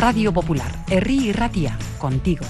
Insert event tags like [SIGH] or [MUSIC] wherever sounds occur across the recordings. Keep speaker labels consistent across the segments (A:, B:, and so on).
A: Radio Popular, Herri y Ratia, contigo.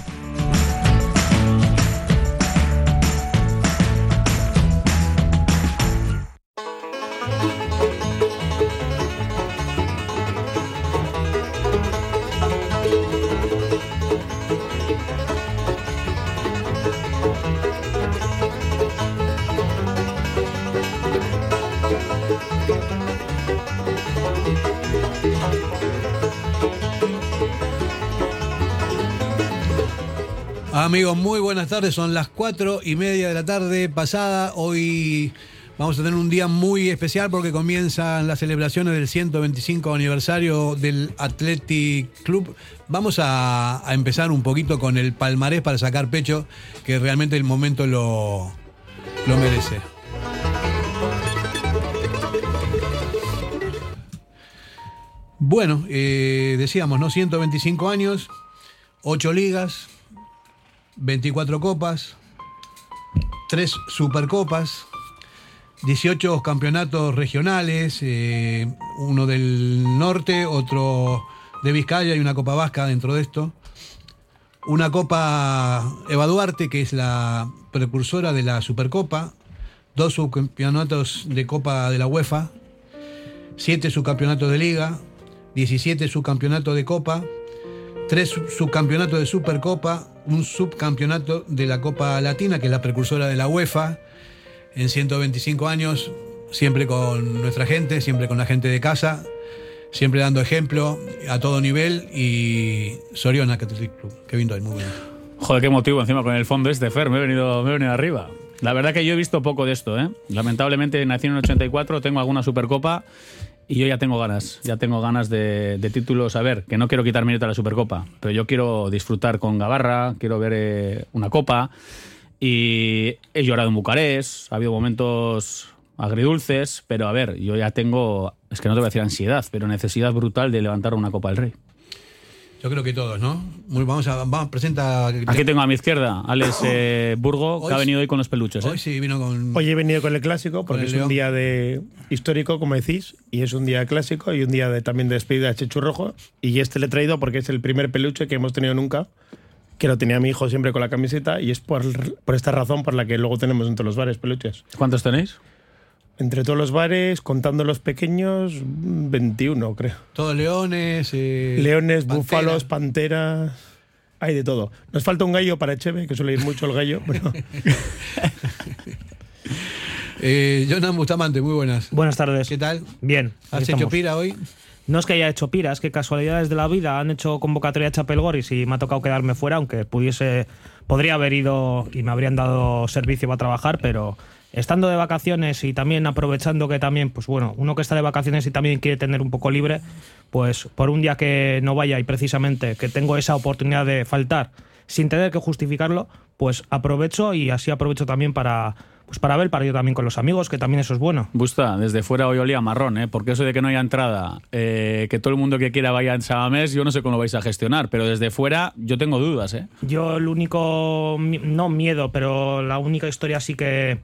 B: Amigos, muy buenas tardes. Son las cuatro y media de la tarde pasada. Hoy vamos a tener un día muy especial porque comienzan las celebraciones del 125 aniversario del Athletic Club. Vamos a, empezar un poquito con el palmarés para sacar pecho, que realmente el momento lo, lo merece. Bueno, eh, decíamos, ¿no? 125 años, 8 ligas, 24 copas, 3 supercopas, 18 campeonatos regionales, eh, uno del norte, otro de Vizcaya y una copa vasca dentro de esto. Una copa Eva Duarte, que es la precursora de la Supercopa, dos subcampeonatos de Copa de la UEFA, siete subcampeonatos de Liga, 17 subcampeonatos de Copa, tres subcampeonatos de Supercopa, un subcampeonato de la Copa Latina, que es la precursora de la UEFA, en 125 años, siempre con nuestra gente, siempre con la gente de casa, siempre dando ejemplo a todo nivel y Soriona Athletic Club. Muy bueno.
C: Joder, qué motivo encima con el fondo este, Fer, me he venido, venido arriba. La verdad que yo he visto poco de esto, ¿eh? Lamentablemente nací en el 84, tengo alguna Supercopa y yo ya tengo ganas, ya tengo ganas de, títulos. A ver, que no quiero quitar mérito a la Supercopa, pero yo quiero disfrutar con Gavarra, quiero ver eh, una copa. Y he llorado en Bucarest, ha habido momentos agridulces, pero a ver, yo ya tengo, es que no te voy a decir ansiedad, pero necesidad brutal de levantar una Copa del Rey.
B: Yo creo que todos, ¿no? Muy, vamos a, vamos, presenta.
C: Aquí tengo a mi izquierda, Alex eh, Burgo, hoy, que ha venido hoy con los peluches. ¿eh?
B: Hoy sí vino con.
D: Hoy he venido con el clásico, porque es un día de histórico, como decís, y es un día clásico y un día de, también de despedida de Chechu Rojo. Y este le he traído porque es el primer peluche que hemos tenido nunca, que lo tenía mi hijo siempre con la camiseta, y es por, por esta razón por la que luego tenemos entre los bares peluches.
C: ¿Cuántos tenéis?
D: Entre todos los bares, contando los pequeños, 21, creo.
B: Todos leones. Eh,
D: leones, pantera. búfalos, panteras. Hay de todo. Nos falta un gallo para Echeve, que suele ir mucho el gallo. Pero... [LAUGHS]
B: eh, Jonan Bustamante, muy buenas.
E: Buenas tardes.
B: ¿Qué tal?
E: Bien.
B: ¿Has hecho pira hoy?
E: No es que haya hecho pira, es que casualidades de la vida han hecho convocatoria a Chapelgoris y me ha tocado quedarme fuera, aunque pudiese, podría haber ido y me habrían dado servicio para trabajar, pero estando de vacaciones y también aprovechando que también, pues bueno, uno que está de vacaciones y también quiere tener un poco libre, pues por un día que no vaya y precisamente que tengo esa oportunidad de faltar sin tener que justificarlo, pues aprovecho y así aprovecho también para pues para ver para yo también con los amigos, que también eso es bueno.
C: Busta, desde fuera hoy olía marrón, ¿eh? porque eso de que no haya entrada, eh, que todo el mundo que quiera vaya en Sabamés, yo no sé cómo lo vais a gestionar, pero desde fuera yo tengo dudas. ¿eh?
E: Yo el único, no miedo, pero la única historia sí que...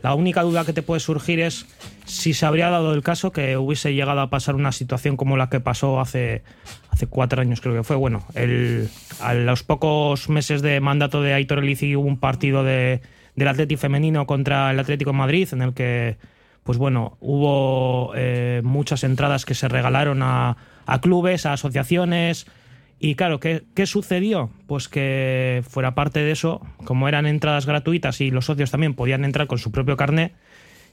E: La única duda que te puede surgir es si se habría dado el caso que hubiese llegado a pasar una situación como la que pasó hace, hace cuatro años, creo que fue. Bueno, el, a los pocos meses de mandato de Aitor Elici hubo un partido de, del Atlético femenino contra el Atlético Madrid en el que, pues bueno, hubo eh, muchas entradas que se regalaron a, a clubes, a asociaciones. Y claro, ¿qué, ¿qué, sucedió? Pues que fuera parte de eso, como eran entradas gratuitas y los socios también podían entrar con su propio carnet,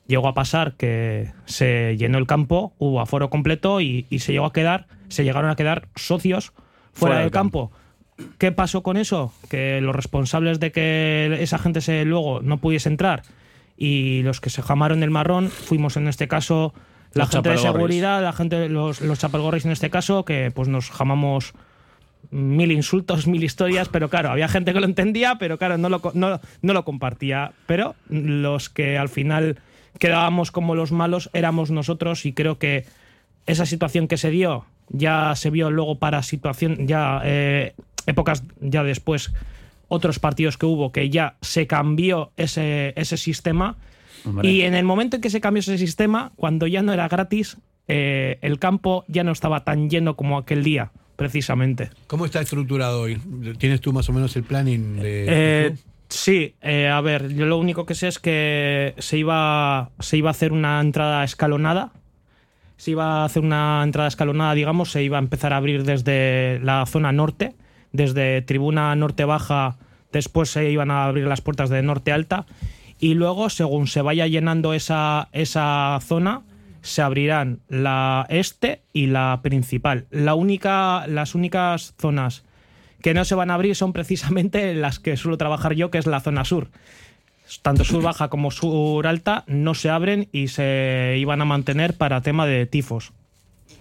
E: llegó a pasar que se llenó el campo, hubo aforo completo y, y se llegó a quedar, se llegaron a quedar socios fuera, fuera del, campo. campo. ¿Qué pasó con eso? Que los responsables de que esa gente se luego no pudiese entrar y los que se jamaron el marrón fuimos en este caso la
C: los
E: gente de seguridad, la gente, los, los chapelgorris en este caso, que pues nos jamamos mil insultos, mil historias, pero claro, había gente que lo entendía, pero claro, no lo, no, no lo compartía. Pero los que al final quedábamos como los malos éramos nosotros y creo que esa situación que se dio ya se vio luego para situación, ya eh, épocas ya después, otros partidos que hubo que ya se cambió ese, ese sistema. Hombre. Y en el momento en que se cambió ese sistema, cuando ya no era gratis, eh, el campo ya no estaba tan lleno como aquel día precisamente.
B: ¿Cómo está estructurado hoy? ¿Tienes tú más o menos el planning de.?
E: Eh, sí, eh, a ver, yo lo único que sé es que se iba, se iba a hacer una entrada escalonada. Se iba a hacer una entrada escalonada, digamos, se iba a empezar a abrir desde la zona norte, desde tribuna norte baja, después se iban a abrir las puertas de norte alta y luego, según se vaya llenando esa, esa zona, se abrirán la este y la principal. La única, las únicas zonas que no se van a abrir son precisamente [LAUGHS] las que suelo trabajar yo, que es la zona sur. Tanto sur baja como sur alta no se abren y se iban a mantener para tema de tifos.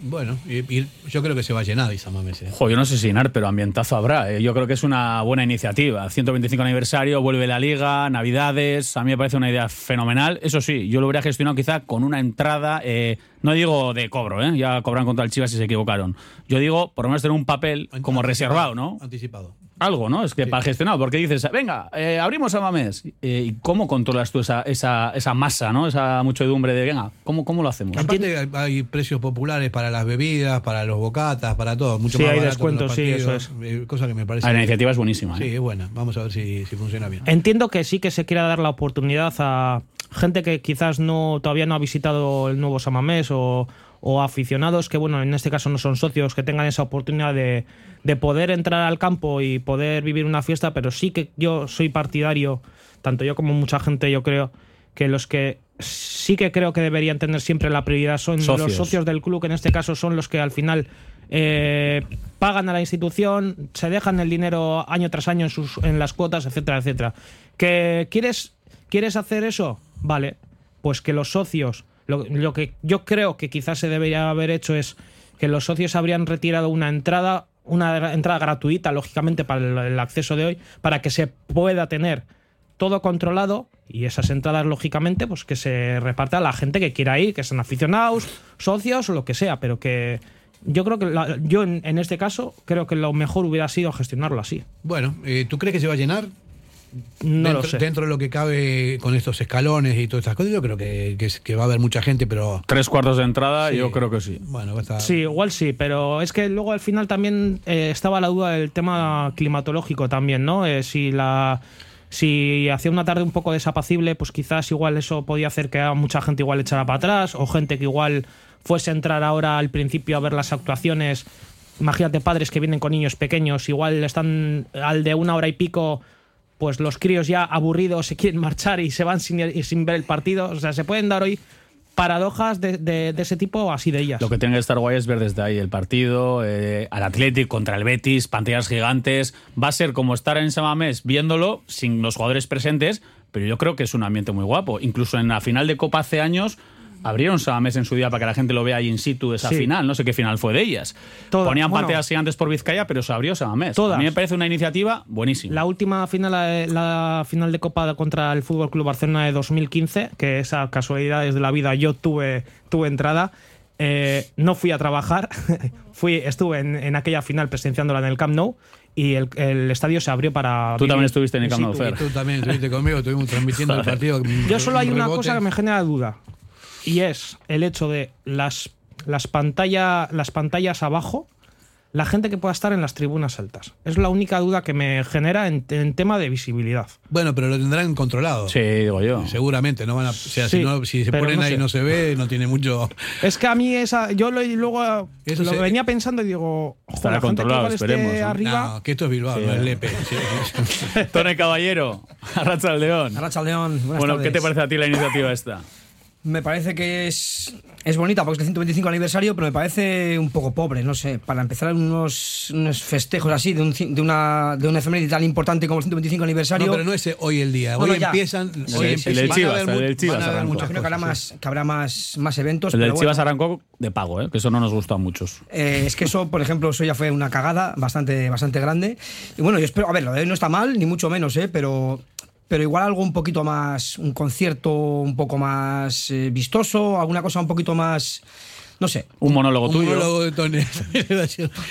B: Bueno, y, yo creo que se va a llenar Isamames. ¿eh?
C: yo no sé si llenar, pero ambientazo habrá. ¿eh? Yo creo que es una buena iniciativa. 125 aniversario, vuelve la liga, navidades. A mí me parece una idea fenomenal. Eso sí, yo lo hubiera gestionado quizá con una entrada, eh, no digo de cobro, ¿eh? ya cobran contra el Chivas si se equivocaron. Yo digo, por lo menos tener un papel como reservado, ¿no?
B: Anticipado
C: algo, ¿no? Es que para gestionar, porque dices, venga, eh, abrimos a Mamés. Eh, ¿Y cómo controlas tú esa, esa, esa, masa, ¿no? Esa muchedumbre de, venga, ¿cómo, cómo lo hacemos?
B: Aparte hay precios populares para las bebidas, para los bocatas, para todo. Mucho
E: sí,
B: más
E: hay descuentos, sí, eso es.
B: Eh, cosa que me parece.
C: la iniciativa es buenísima.
B: Sí, es buena. Vamos a ver si, si funciona bien.
E: Entiendo que sí que se quiera dar la oportunidad a gente que quizás no todavía no ha visitado el nuevo Samamés o, o aficionados que, bueno, en este caso no son socios, que tengan esa oportunidad de, de poder entrar al campo y poder vivir una fiesta, pero sí que yo soy partidario, tanto yo como mucha gente, yo creo, que los que sí que creo que deberían tener siempre la prioridad son los socios del club, que en este caso son los que al final eh, pagan a la institución, se dejan el dinero año tras año en, sus, en las cuotas, etcétera, etcétera. ¿Que quieres, ¿Quieres hacer eso? Vale, pues que los socios lo, que yo creo que quizás se debería haber hecho es que los socios habrían retirado una entrada, una entrada gratuita, lógicamente, para el, acceso de hoy, para que se pueda tener todo controlado y esas entradas, lógicamente, pues que se reparta a la gente que quiera ir, que sean aficionados, socios o lo que sea, pero que yo creo que yo en, este caso creo que lo mejor hubiera sido gestionarlo así.
B: Bueno, eh, ¿tú crees que se va a llenar?
E: No
B: dentro,
E: lo sé.
B: dentro de lo que cabe con estos escalones y todas estas cosas, yo creo que, que, va a haber mucha gente, pero.
C: Tres cuartos de entrada, yo creo que sí.
B: Bueno, estar...
E: Sí, igual sí, pero es que luego al final también eh, estaba la duda del tema climatológico también, ¿no? Eh, si la. Si hacía una tarde un poco desapacible, pues quizás igual eso podía hacer que a mucha gente igual echara para atrás, o gente que igual fuese a entrar ahora al principio a ver las actuaciones. Imagínate padres que vienen con niños pequeños, igual están al de una hora y pico pues los críos ya aburridos se quieren marchar y se van sin, sin ver el partido. O sea, se pueden dar hoy paradojas de, ese tipo así de ellas.
C: Lo que tiene que estar guay es ver desde ahí el partido, eh, al Athletic contra el Betis, pantallas gigantes. Va a ser como estar en Samamés viéndolo sin los jugadores presentes, pero yo creo que es un ambiente muy guapo. Incluso en la final de Copa hace años abrieron Samamés en su día para que la gente lo vea ahí in situ esa final. No sé qué final fue de ellas. Ponían pantallas gigantes por Vizcaya, pero se abrió Samamés. A mí me parece una iniciativa buenísima.
E: La última final, la, final de Copa contra el Fútbol Club Barcelona de 2015, que esa casualidad de la vida yo tuve, tuve entrada. Eh, no fui a trabajar, [LAUGHS] fui, estuve en, aquella final presenciándola en el Camp Nou y el, estadio se abrió para.
C: Tú también estuviste en el Camp Nou, Fer.
B: Tú también estuviste conmigo, estuvimos transmitiendo el partido.
E: Yo solo hay una cosa que me genera duda y es el hecho de las, las, las pantallas abajo, la gente que pueda estar en las tribunas altas. Es la única duda que me genera en, tema de visibilidad.
B: Bueno, pero lo tendrán controlado.
C: Sí, digo yo.
B: Seguramente, no van a. O sea, si, se ponen ahí y no se ve, no tiene mucho.
E: Es que a mí esa. Yo lo, luego lo venía pensando y digo.
C: Estará controlado, esperemos.
E: Arriba,
B: que esto es Bilbao, no es Lepe. [LAUGHS]
C: Tone Caballero, Arracha León.
F: Arracha León.
C: Bueno, ¿qué te parece a ti la iniciativa esta?
F: Me parece que es, es bonita porque es el 125 aniversario, pero me parece un poco pobre, no sé. Para empezar unos, unos festejos así de, un, de, una, de una efeméride tan importante como el 125 aniversario.
B: No, pero no es hoy el día. Hoy empiezan. Hoy
C: el, el, Chivas, el Chivas arrancó.
F: Creo que habrá, más, que habrá más, más eventos.
C: El
F: del
C: Chivas arrancó de pago, ¿eh? que eso no nos gusta a muchos.
F: Eh, es que eso, por ejemplo, eso ya fue una cagada bastante, bastante grande. Y bueno, yo espero. A ver, lo de hoy no está mal, ni mucho menos, ¿eh? pero pero igual algo un poquito más, un concierto un poco más eh, vistoso, alguna cosa un poquito más, no sé.
C: Un monólogo tuyo.
B: Un monólogo de Tony. [LAUGHS]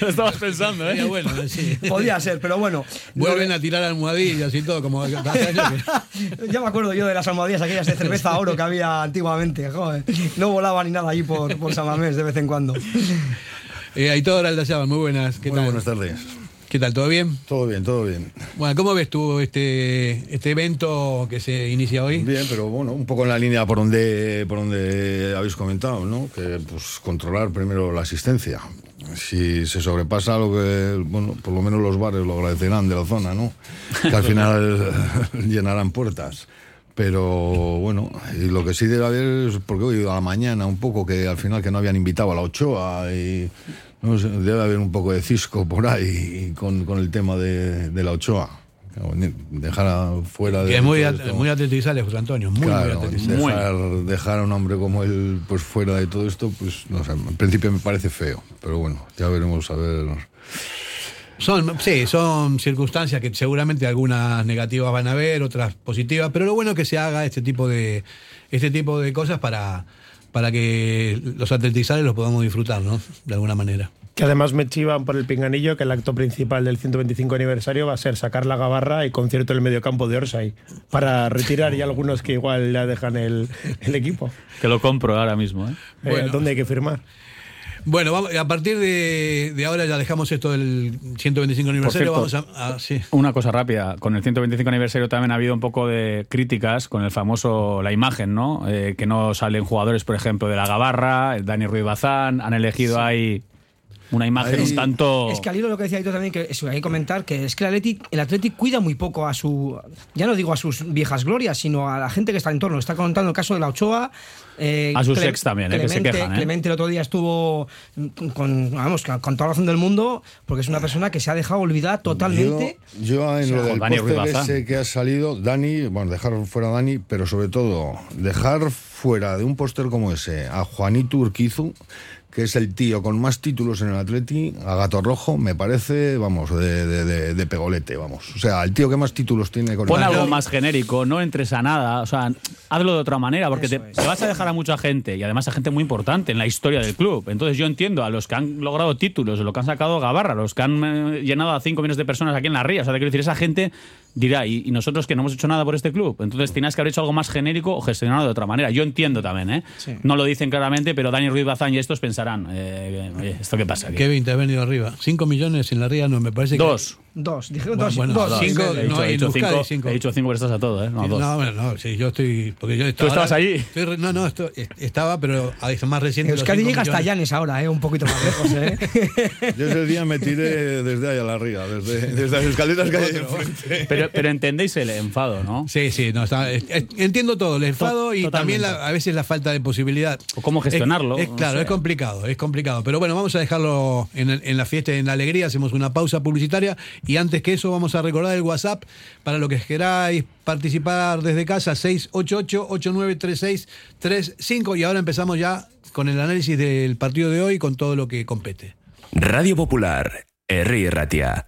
C: Lo estabas pensando, ¿eh?
B: Bueno, sí.
F: Podría ser, pero bueno.
B: Vuelven a tirar almohadillas y todo, como [LAUGHS] ya
F: me acuerdo yo de las almohadillas aquellas de cerveza oro que había antiguamente, joder. No volaba ni nada allí por, por Samamés de vez en cuando.
B: Eh, Aitor Aldazábal, muy buenas. ¿Qué
G: Muy
B: tal?
G: buenas tardes.
B: ¿Qué tal? ¿Todo bien?
G: Todo bien, todo bien.
B: Bueno, ¿cómo ves tú este, este evento que se inicia hoy?
G: Bien, pero bueno, un poco en la línea por donde, por donde habéis comentado, ¿no? Que pues controlar primero la asistencia. Si se sobrepasa lo que, bueno, por lo menos los bares lo agradecerán de la zona, ¿no? Que al final [LAUGHS] llenarán puertas. Pero bueno, y lo que sí debe haber es, porque oído a la mañana un poco que al final que no habían invitado a la Ochoa y no sé, debe haber un poco de cisco por ahí con, con el tema de, de la Ochoa. Dejar a- fuera de.
B: Que es muy, at-
G: esto.
B: muy atletizable, José Antonio, muy,
G: Claro,
B: muy
G: dejar, dejar a un hombre como él pues fuera de todo esto, pues no sé, en principio me parece feo, pero bueno, ya veremos a ver.
B: Son, sí, son circunstancias que seguramente algunas negativas van a haber, otras positivas, pero lo bueno es que se haga este tipo de, este tipo de cosas para, para que los atletizales los podamos disfrutar, ¿no? De alguna manera.
D: Que además me chivan por el pinganillo que el acto principal del 125 aniversario va a ser sacar la gabarra y concierto en el mediocampo de Orsay para retirar ya algunos que igual ya dejan el, el equipo.
C: Que lo compro ahora mismo, ¿eh?
D: Eh. ¿Dónde hay que firmar?
B: Bueno, vamos, a partir de, de ahora ya dejamos esto del 125 aniversario.
C: cierto,
B: vamos a, a- sí.
C: Una cosa rápida, con el 125 aniversario también ha habido un poco de críticas con el famoso, la imagen, ¿no? Eh, que no salen jugadores, por ejemplo, de la Gabarra, el Dani Ruiz Bazán, han elegido ahí una imagen
G: Ahí-
C: un tanto...
F: Es que al hilo lo que decía Aitor también, que eso, hay que comentar que es que el Athletic, el Athletic cuida muy poco a su, ya no digo a sus viejas glorias, sino a la gente que está en torno. Está contando el caso de la Ochoa. eh,
C: A sus
F: Cle-
C: ex también, eh, que se
F: Clemente-
C: quejan, eh.
F: Clemente el otro día estuvo con, vamos, con toda la razón del mundo, porque es una persona que se ha dejado olvidar totalmente.
G: Yo, yo en lo del
C: Dani
G: ese que ha salido, Dani, bueno, dejar fuera a Dani, pero sobre todo dejar fuera de un póster como ese a Juanito Urquizu, que es el tío con más títulos en el Atleti, a Gato Rojo, me parece, vamos, de, de- de- de pegolete, vamos. O sea, el tío que más títulos tiene con
C: Pon
G: el
C: algo
G: Atleti.
C: más genérico, no entres a nada, o sea, hazlo de otra manera, porque te, te vas a dejar a mucha gente y además a gente muy importante en la historia del club. Entonces yo entiendo a los que han logrado títulos, a los que han sacado Gabarra, a los que han eh, llenado a 5 millones de personas aquí en la ría. O sea, te quiero decir, esa gente dirá, ¿y, y nosotros que no hemos hecho nada por este club? Entonces tienes que haber hecho algo más genérico o gestionado de otra manera. Yo entiendo también, ¿eh? No lo dicen claramente, pero Dani Ruiz Bazán y estos pensarán, eh, oye, ¿esto qué pasa aquí?
B: Kevin, te has venido arriba. 5 millones en la Ría, no, me parece que.
C: Dos.
F: Dos, dijeron
B: Bueno,
F: dos,
B: bueno,
F: dos.
B: dos. Cinco,
C: He dicho,
B: no,
C: he
B: en
C: dicho
B: Euskadi,
C: cinco,
B: cinco.
C: he dicho cinco, pero estás a todo, ¿eh? No,
B: Sí,
C: dos.
B: No, bueno, no, sí, yo estoy. Porque yo estaba,
C: estabas ahí?
B: estoy no, no, estoy- estaba, pero más reciente. los
F: Euskadi
B: cinco
F: llega hasta. Llanes ahora, eh, un poquito más lejos. Eh. [LAUGHS]
G: Yo ese día me tiré desde ahí a la ría, desde, desde las escaleras que hay ahí enfrente.
C: Pero, pero entendéis el enfado, ¿no?
B: Sí, sí, no, está- es- es- entiendo todo, el enfado y también la- a veces la falta de posibilidad.
C: O cómo gestionarlo,
B: Es, claro, es complicado, es complicado. Pero bueno, vamos a dejarlo en, el- en la fiesta, en la alegría, hacemos una pausa publicitaria y antes que eso vamos a recordar el WhatsApp para lo que queráis participar desde casa, 688-893635 y ahora empezamos ya con el análisis del partido de hoy con todo lo que compete.
H: Radio Popular, Herri Ratia.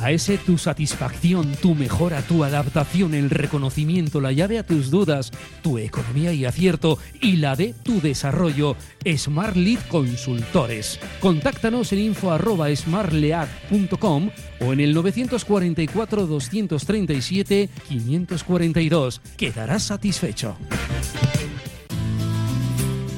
I: La S, tu satisfacción, tu mejora, tu adaptación, el reconocimiento, la llave a tus dudas, tu economía y acierto y la de tu desarrollo. Smart Lead Consultores. Contáctanos en info arroba smartlead.com o en el 944 237 542. Quedarás satisfecho.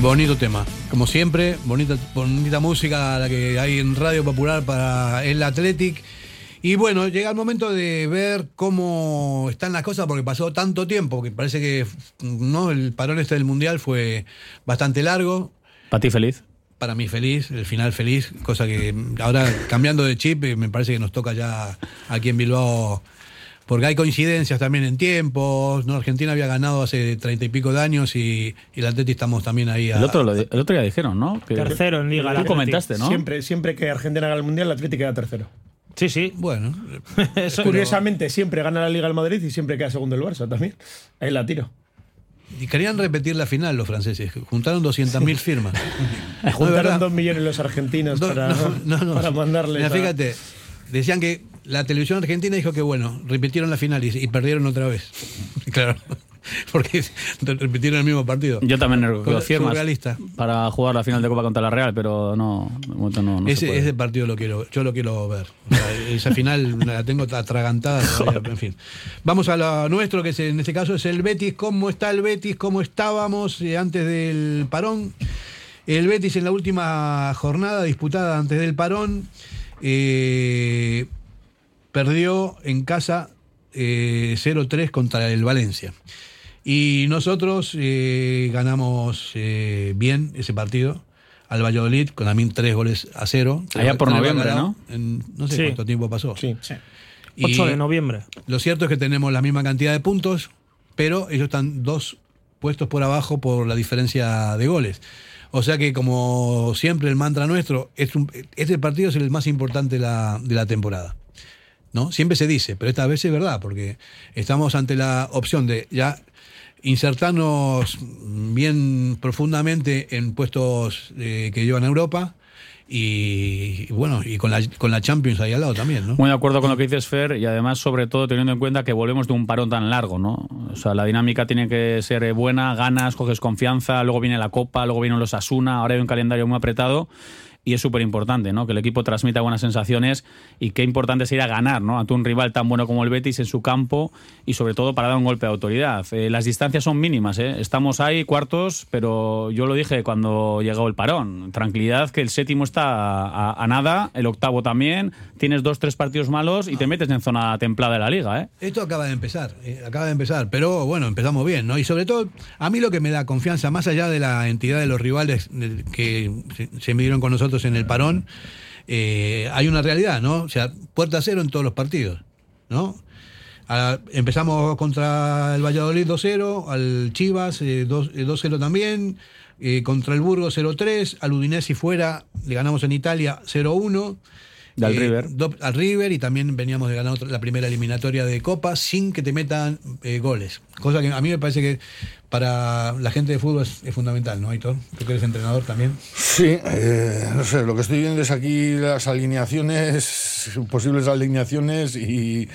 B: Bonito tema. Como siempre, bonita, bonita música la que hay en Radio Popular para el Athletic. Y bueno, llega el momento de ver cómo están las cosas, porque pasó tanto tiempo, que parece que no el parón este del Mundial fue bastante largo.
C: ¿Para ti feliz?
B: Para mí feliz, el final feliz, cosa que ahora cambiando de chip eh, me parece que nos toca ya aquí en Bilbao, porque hay coincidencias también en tiempos, ¿no? Argentina había ganado hace treinta y pico de años y, y el Atleti estamos también ahí. A,
C: El otro, lo el otro día dijeron, ¿no? Que-
E: Tercero en Liga.
C: Tú
E: Atleti.
C: comentaste, ¿no?
D: Siempre, siempre que Argentina gana el Mundial, el Atlético queda tercero.
E: Sí, sí.
B: Bueno, [LAUGHS]
D: Curiosamente, siempre gana la Liga el Madrid y siempre queda segundo el Barça también. Ahí la tiro.
B: Y querían repetir la final los franceses, juntaron 200.000 firmas. [LAUGHS]
D: Juntaron
B: verdad.
D: dos millones los argentinos
B: No,
D: para,
B: no, no, no.
D: para mandarles.
B: Mira,
D: a-
B: fíjate, decían que la televisión argentina dijo que bueno, repitieron la final y, y perdieron otra vez. [LAUGHS] claro, [LAUGHS] porque repitieron el mismo partido.
C: Yo también
B: Sur-
C: firmas para jugar la final de Copa contra la Real, pero no, no, no se
B: ese,
C: puede.
B: ese partido lo quiero, yo lo quiero ver. O sea, [LAUGHS] esa final la tengo atragantada. en fin. Vamos a lo nuestro, que es, en este caso es el Betis. ¿Cómo está el Betis? ¿Cómo estábamos eh, antes del parón? El Betis en la última jornada disputada antes del parón eh, perdió en casa eh, 0-3 contra el Valencia. Y nosotros eh, ganamos eh, bien ese partido al Valladolid con también tres goles a cero.
C: Allá por noviembre, ¿no?
B: en- no sé
E: Sí.
B: cuánto tiempo pasó.
D: Sí.
B: Y
E: 8 de noviembre.
B: Lo cierto es que tenemos la misma cantidad de puntos, pero ellos están dos puestos por abajo por la diferencia de goles. O sea que, como siempre, el mantra nuestro, es un- este partido es el más importante de la, de la temporada. ¿No? Siempre se dice, pero esta vez es verdad, porque estamos ante la opción de ya insertarnos bien profundamente en puestos eh, que llevan a Europa y, y bueno, y con la, con la Champions ahí al lado también, ¿no?
C: Muy de acuerdo con lo que dices, Fer, y además, sobre todo, teniendo en cuenta que volvemos de un parón tan largo, ¿no? O sea, la dinámica tiene que ser eh, buena, ganas, coges confianza, luego viene la Copa, luego vienen los Asuna, ahora hay un calendario muy apretado. Y es súper importante, ¿no? Que el equipo transmita buenas sensaciones y qué importante es ir a ganar, ¿no? Ante un rival tan bueno como el Betis en su campo y sobre todo para dar un golpe de autoridad. Eh, las distancias son mínimas, ¿eh? Estamos ahí cuartos, pero yo lo dije cuando llegó el parón. Tranquilidad que el séptimo está a, a nada, el octavo también. Tienes dos, tres partidos malos y te metes en zona templada de la liga, ¿eh?
B: Esto acaba de empezar, eh, acaba de empezar, pero bueno, empezamos bien, ¿no? Y sobre todo, a mí lo que me da confianza, más allá de la entidad de los rivales que se midieron con nosotros en el parón, eh, hay una realidad, ¿no? O sea, puerta cero en todos los partidos, ¿no? Ah, empezamos contra el Valladolid 2-0, al Chivas eh, 2 eh, 2-0 también, eh, contra el Burgos 0-3, al Udinese fuera le ganamos en Italia 0-1.
C: Y al River.
B: do- al River y también veníamos de ganar otra- la primera eliminatoria de Copa sin que te metan eh, goles. Cosa que a mí me parece que para la gente de fútbol es, es fundamental, ¿no, Aitor? Tú que eres entrenador también.
G: Sí, eh, no sé, lo que estoy viendo es aquí las alineaciones, posibles alineaciones y,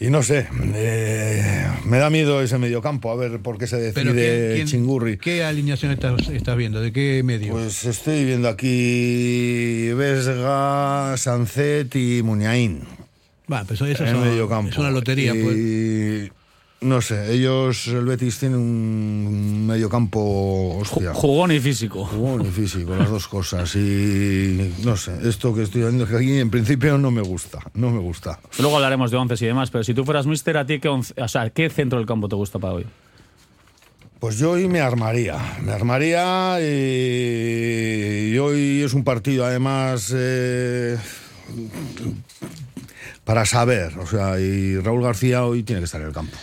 G: y no sé, eh, me da miedo ese mediocampo, a ver por qué se decide
B: ¿quién- quién-
G: Chingurri.
B: ¿Qué alineación estás, estás viendo? ¿De qué medio?
G: Pues estoy viendo aquí Vesga, Sancet y Muñain.
B: Va, pues eso es una lotería,
G: Y,
B: pues.
G: No sé, ellos, el Betis tiene un mediocampo, hostia.
C: Jugón y físico.
G: Jugón y físico, las dos cosas. Y no sé, esto que estoy que aquí en principio no me gusta, no me gusta.
C: Luego hablaremos de once y demás, pero si tú fueras mister, ¿a ti qué, once- o sea, qué centro del campo te gusta para hoy?
G: Pues yo hoy me armaría, me armaría y, y hoy es un partido además eh, para saber, o sea, y Raúl García hoy tiene que estar en el campo.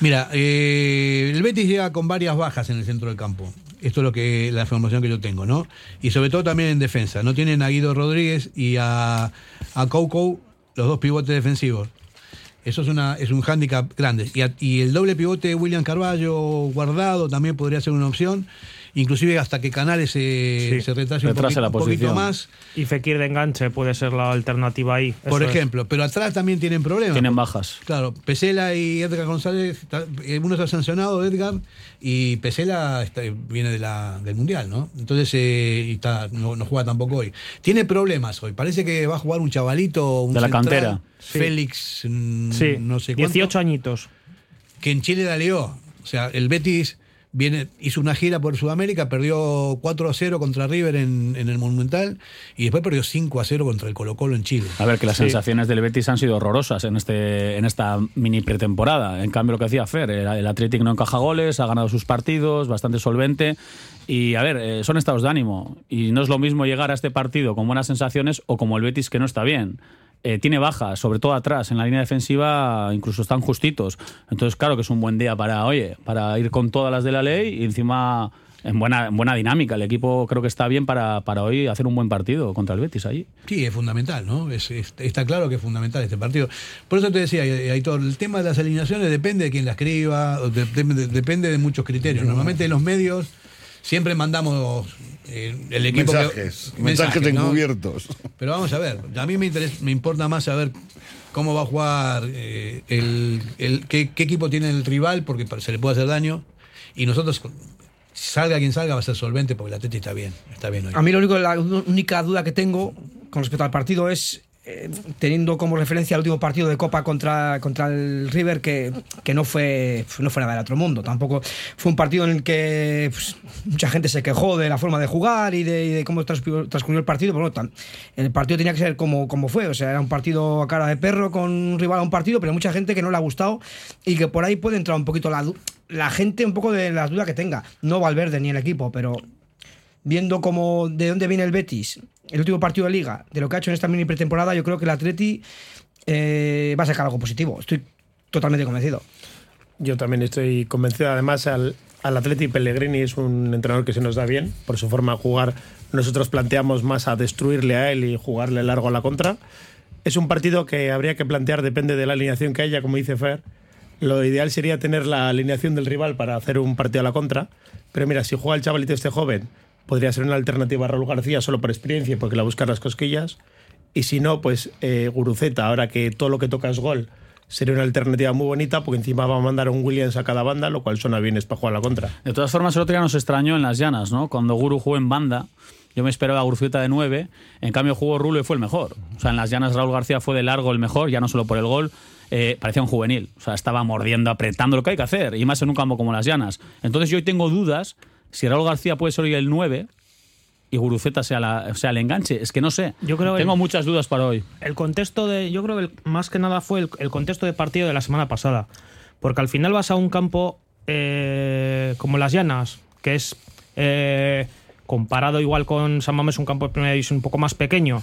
B: Mira, eh, el Betis llega con varias bajas en el centro del campo. Esto es lo que la información que yo tengo, ¿no? Y sobre todo también en defensa. No tienen a Guido Rodríguez y a, a Coucou, los dos pivotes defensivos. Eso es, una, es un hándicap grande. Y, y el doble pivote de William Carballo guardado también podría ser una opción. Inclusive hasta que Canales se,
E: Sí.
B: se retrase un, poquito,
C: la
B: un poquito
C: posición.
B: más.
E: Y Fekir de enganche puede ser la alternativa ahí.
B: Por
E: es.
B: ejemplo, pero atrás también tienen problemas.
C: Tienen bajas.
B: Claro, Pesela y Edgar González, eh, uno está sancionado, Edgar, y Pesela está- viene de la, del Mundial, ¿no? Entonces, eh, y está, no, no juega tampoco hoy. Tiene problemas hoy, parece que va a jugar un chavalito, un
C: De la
B: central,
C: cantera.
B: Félix, mm,
E: Sí,
B: no sé cuánto,
E: 18 añitos.
B: que en Chile la lió. O sea, el Betis viene, hizo una gira por Sudamérica, perdió 4 a 0 contra River en, en el Monumental, y después perdió 5 a 0 contra el Colo Colo en Chile.
C: A ver, que las
E: Sí.
C: sensaciones del Betis han sido horrorosas en, este, en esta mini pretemporada. En cambio, lo que hacía Fer, el, el Athletic no encaja goles, ha ganado sus partidos, bastante solvente. Y a ver, eh, son estados de ánimo. Y no es lo mismo llegar a este partido con buenas sensaciones o como el Betis que no está bien. Eh, tiene bajas, sobre todo atrás, en la línea defensiva incluso están justitos. Entonces, claro que es un buen día para, oye, para ir con todas las de la ley y encima en buena, en buena dinámica. El equipo creo que está bien para, para hoy hacer un buen partido contra el Betis allí.
B: Sí, es fundamental, ¿no? Es, es- está claro que es fundamental este partido. Por eso te decía, eh, Aitor, el tema de las alineaciones depende de quién la escriba, de- de- depende de muchos criterios. Normalmente en los medios siempre mandamos eh, el equipo... que-
G: mensajes, mensajes
B: ¿no?
G: encubiertos.
B: Pero vamos a ver, a mí me, interesa, me importa más saber cómo va a jugar, eh, el, el- qué, qué equipo tiene el rival, porque se le puede hacer daño. Y nosotros, salga quien salga, va a ser solvente, porque la Teti está bien, está bien hoy.
F: A mí lo único, la única duda que tengo con respecto al partido es eh, teniendo como referencia el último partido de Copa contra, contra el River que, que no fue no fue nada del otro mundo. Tampoco fue un partido en el que pues, mucha gente se quejó de la forma de jugar y de, y de cómo transcurrió, transcurrió el partido. Pero bueno, el partido tenía que ser como, como fue. O sea, era un partido a cara de perro con un rival a un partido, pero mucha gente que no le ha gustado y que por ahí puede entrar un poquito la, la gente, un poco de las dudas que tenga. No Valverde ni el equipo, pero viendo cómo de dónde viene el Betis, el último partido de liga, de lo que ha hecho en esta mini pretemporada, yo creo que el Atleti eh, va a sacar algo positivo. Estoy totalmente convencido.
D: Yo también estoy convencido. Además, al, al Atleti Pellegrini es un entrenador que se nos da bien por su forma de jugar. Nosotros planteamos más a destruirle a él y jugarle largo a la contra. Es un partido que habría que plantear, depende de la alineación que haya, como dice Fer. Lo ideal sería tener la alineación del rival para hacer un partido a la contra. Pero mira, si juega el chavalito este joven, podría ser una alternativa a Raúl García solo por experiencia porque la buscan las cosquillas. Y si no, pues eh, Guruceta, ahora que todo lo que toca es gol, sería una alternativa muy bonita porque encima va a mandar un Williams a cada banda, lo cual suena bien es para jugar la contra.
C: De todas formas, el otro día nos extrañó en las llanas, ¿no? Cuando Guru jugó en banda. Yo Yo me esperaba a Guruceta de 9. En cambio, jugó Rulo y fue el mejor. O sea, en las llanas Raúl García fue de largo el mejor, ya no solo por el gol. eh, parecía un juvenil. O sea, estaba mordiendo, apretando lo que hay que hacer. Y más en un campo como las llanas. Entonces, yo hoy tengo dudas si Raúl García puede ser hoy el 9 y Guruceta sea, la, sea el enganche. Es que no sé.
E: Yo creo
C: tengo
E: el-
C: muchas dudas para hoy.
E: El contexto de. Yo creo que el- más que nada fue el, el contexto de partido de la semana pasada. Porque al final vas a un campo eh, como las Llanas, que es. eh, comparado igual con San Mamés, un campo de primera división un poco más pequeño.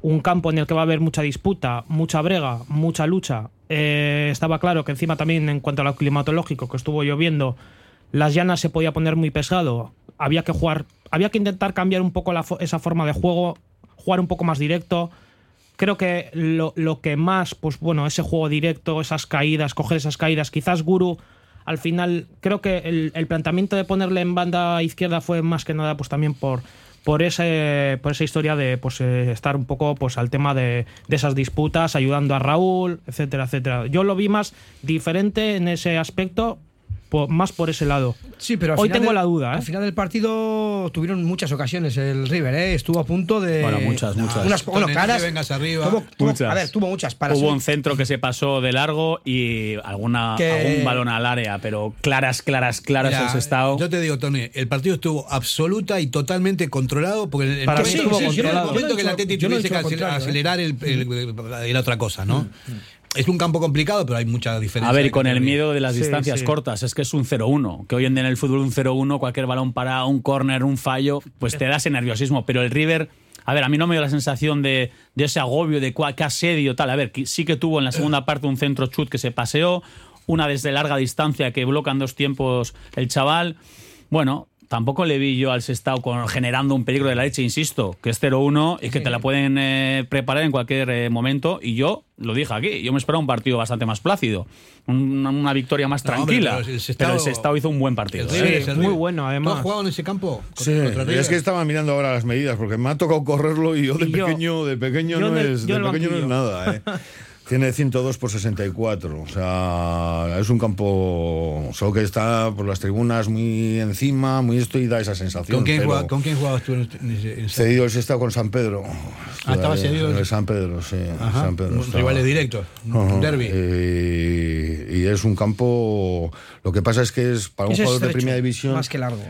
E: Un campo en el que va a haber mucha disputa, mucha brega, mucha lucha. Eh, estaba claro que encima también en cuanto a lo climatológico, que estuvo lloviendo, las llanas se podía poner muy pesado. Había que jugar, había que intentar cambiar un poco la esa forma de juego, jugar un poco más directo. Creo que lo, que más, pues bueno, ese juego directo, esas caídas, coger esas caídas, quizás Guru al final, creo que el, el planteamiento de ponerle en banda izquierda fue más que nada, pues también por, por, ese, por esa historia de pues, eh, estar un poco pues, al tema de, de esas disputas, ayudando a Raúl, etcétera, etcétera. Yo lo vi más diferente en ese aspecto, po- más por ese lado.
F: Sí, pero al
E: hoy
F: final
E: tengo
F: del-
E: la duda. ¿eh?
F: Al final del partido tuvieron muchas ocasiones el River, ¿eh? Estuvo a punto de.
C: Bueno, muchas, muchas.
F: Unas, bueno,
B: te vengas arriba.
F: Tuvo- tuvo-
C: Muchas.
F: a ver, tuvo muchas. Para
C: Hubo un centro que se pasó de largo y alguna,
F: Que-
C: algún balón al área, pero claras, claras, claras
B: Mira,
C: el Sestao.
B: Yo te digo, Tony, el partido estuvo absoluta y totalmente controlado porque el
C: Para
B: sí, sí, el
C: controlado.
B: momento
F: Yo no
B: que el
F: he
B: tuviese que
F: dicho lo
B: acel-
F: contrario,
B: acelerar el, el- era otra cosa, ¿no? Es un campo complicado, pero hay mucha diferencia.
C: A ver, y con el miedo de las
B: Sí,
C: distancias
B: sí.
C: cortas, es que es un 0-1, que hoy en día en el fútbol un 0-1, cualquier balón para un córner, un fallo, pues te da ese nerviosismo, pero el River... A ver, a mí no me dio la sensación de, de ese agobio, de qué asedio, tal. A ver, sí que tuvo en la segunda parte un centro chut que se paseó, una desde larga distancia que blocan dos tiempos el chaval. Bueno, tampoco le vi yo al Sestao con, generando un peligro de la leche, insisto, que es 0-1 y que te la pueden eh, preparar en cualquier eh, momento. Y yo lo dije aquí, yo me esperaba un partido bastante más plácido, una, una victoria más
B: No, hombre,
C: tranquila.
B: pero el Sestao-
C: pero el Sestao hizo un buen partido.
B: El
C: ¿eh?
B: El River.
E: bueno,
B: ¿Tú
E: además.
B: has jugado en ese campo?
G: Sí, es que estaba mirando ahora las medidas porque me ha tocado correrlo y yo de
E: Y yo-
G: pequeño, de pequeño
E: yo
G: no es,
E: yo
G: de pequeño no es nada, ¿eh? [LAUGHS] Tiene 102 por 64, o sea, es un campo solo que está por las tribunas muy encima, muy esto y da esa sensación.
B: ¿Con quién,
G: pero
B: jugaba- ¿Con quién jugabas tú en este- en ese-
G: Cedido sexto con San Pedro.
B: Ah, estaba cedido.
G: en San Pedro, sí.
B: Ajá,
G: San Pedro
B: un-
G: estaba.
B: rivales directos, un
G: Ajá,
B: derbi.
G: Y, y es un campo. Lo que pasa es que es para un
F: es
G: jugador de primera división.
F: Más que largo.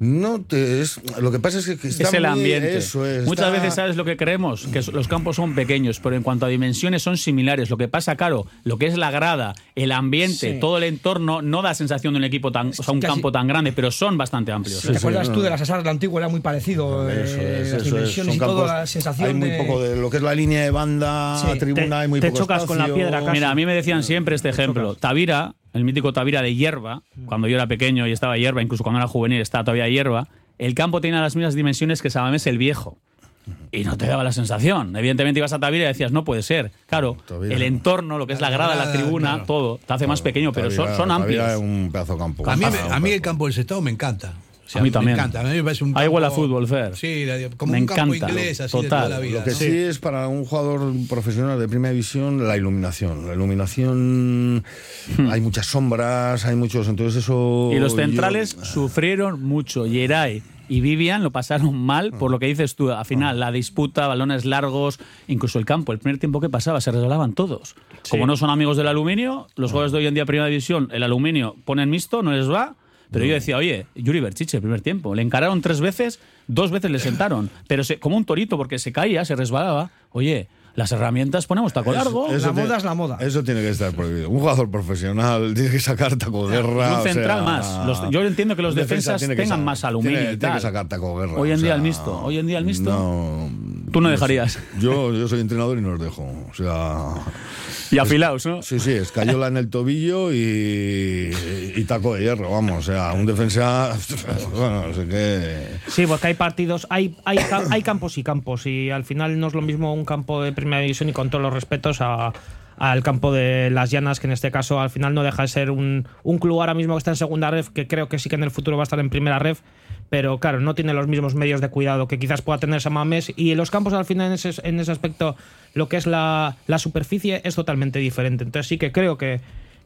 G: No, te, es, lo que pasa es que está
C: es el
G: muy-
C: ambiente.
G: Eso
C: Muchas veces sabes lo que creemos, que los campos son pequeños, pero en cuanto a dimensiones son similares. Lo que pasa, claro, lo que es la grada, el ambiente,
F: Sí.
C: todo el entorno, no da sensación de un equipo tan, o sea, un
F: casi-
C: campo tan grande, pero son bastante amplios.
F: ¿Te acuerdas tú de las Asar del antiguo? Era muy parecido. eh,
G: Eso
F: las dimensiones y todo,
G: campos-
F: la sensación
G: Hay muy
F: de.
G: poco de lo que es la línea de banda,
F: Sí,
G: tribuna,
E: te-
G: hay muy
E: te
G: poco
E: chocas con la piedra casi.
C: Mira, a mí me decían siempre este ejemplo. Tavira, el mítico Tavira de hierba, cuando yo era pequeño y estaba hierba, incluso cuando era juvenil estaba todavía hierba, el campo tenía las mismas dimensiones que Samamés el viejo. Y no te daba la sensación. Evidentemente ibas a Tavira y decías, no puede ser. Claro,
G: Tavira
C: el
G: no.
C: entorno, lo que es la grada, la
B: grada,
C: tribuna,
B: claro.
C: todo, te hace más pequeño, pero son,
G: Tavira-
C: son amplios.
G: es un pedazo de campo.
B: A mí, a mí el campo del Sestao me encanta. O sea,
C: A mí también.
B: Me encanta. A mí me parece un
C: Ahí
B: campo-
C: huele a fútbol, Fer.
B: Sí, como
C: Me
B: un campo
C: encanta,
B: inglés así de toda la vida.
G: Lo que
B: ¿no?
G: sí es para un jugador profesional de primera división la iluminación. La iluminación, hay muchas sombras, hay muchos, entonces eso...
C: Hmm. Y los
G: yo-
C: centrales sufrieron mucho. Yeray y Vivian lo pasaron mal por lo que dices tú. Al final, la disputa, balones largos, incluso el campo. El primer tiempo que pasaba, se resbalaban todos. Como no son amigos del aluminio, los jugadores de hoy en día, primera división, el aluminio ponen mixto, no les va. Pero yo decía, oye, Yuri Berchiche, el primer tiempo. Le encararon tres veces, dos veces le sentaron. [LAUGHS] Pero se- como un torito, porque se caía, se resbalaba. Oye, las herramientas ponemos taco largo.
G: eso
F: La moda es la moda.
G: Eso tiene que estar prohibido. Un jugador profesional [LAUGHS] tiene que sacar taco guerra.
C: Un
G: o
C: central
G: sea,
C: más. Los- yo entiendo que los
G: defensa
C: defensas tengan más aluminio
G: Tiene,
C: y
G: tiene
C: tal.
G: que sacar taco guerra.
C: Hoy en
G: o
C: día el mixto. Hoy en día el mixto.
G: No.
C: Tú no dejarías.
G: Yo, yo soy entrenador y no los dejo. O sea.
C: Y afilaos, ¿no?
G: Sí, sí, escayola en el tobillo y, y taco de hierro, vamos. O sea, un defensa. [LAUGHS] Bueno, no sé qué.
E: Sí, porque hay partidos, hay, hay, hay campos y campos, y al final no es lo mismo un campo de primera división y con todos los respetos a- al campo de las llanas, que en este caso al final no deja de ser un, un club ahora mismo que está en segunda ref, que creo que sí que en el futuro va a estar en primera ref, pero claro, no tiene los mismos medios de cuidado que quizás pueda tener Samames, y los campos al final en ese, en ese aspecto lo que es la, la superficie es totalmente diferente. Entonces sí que creo que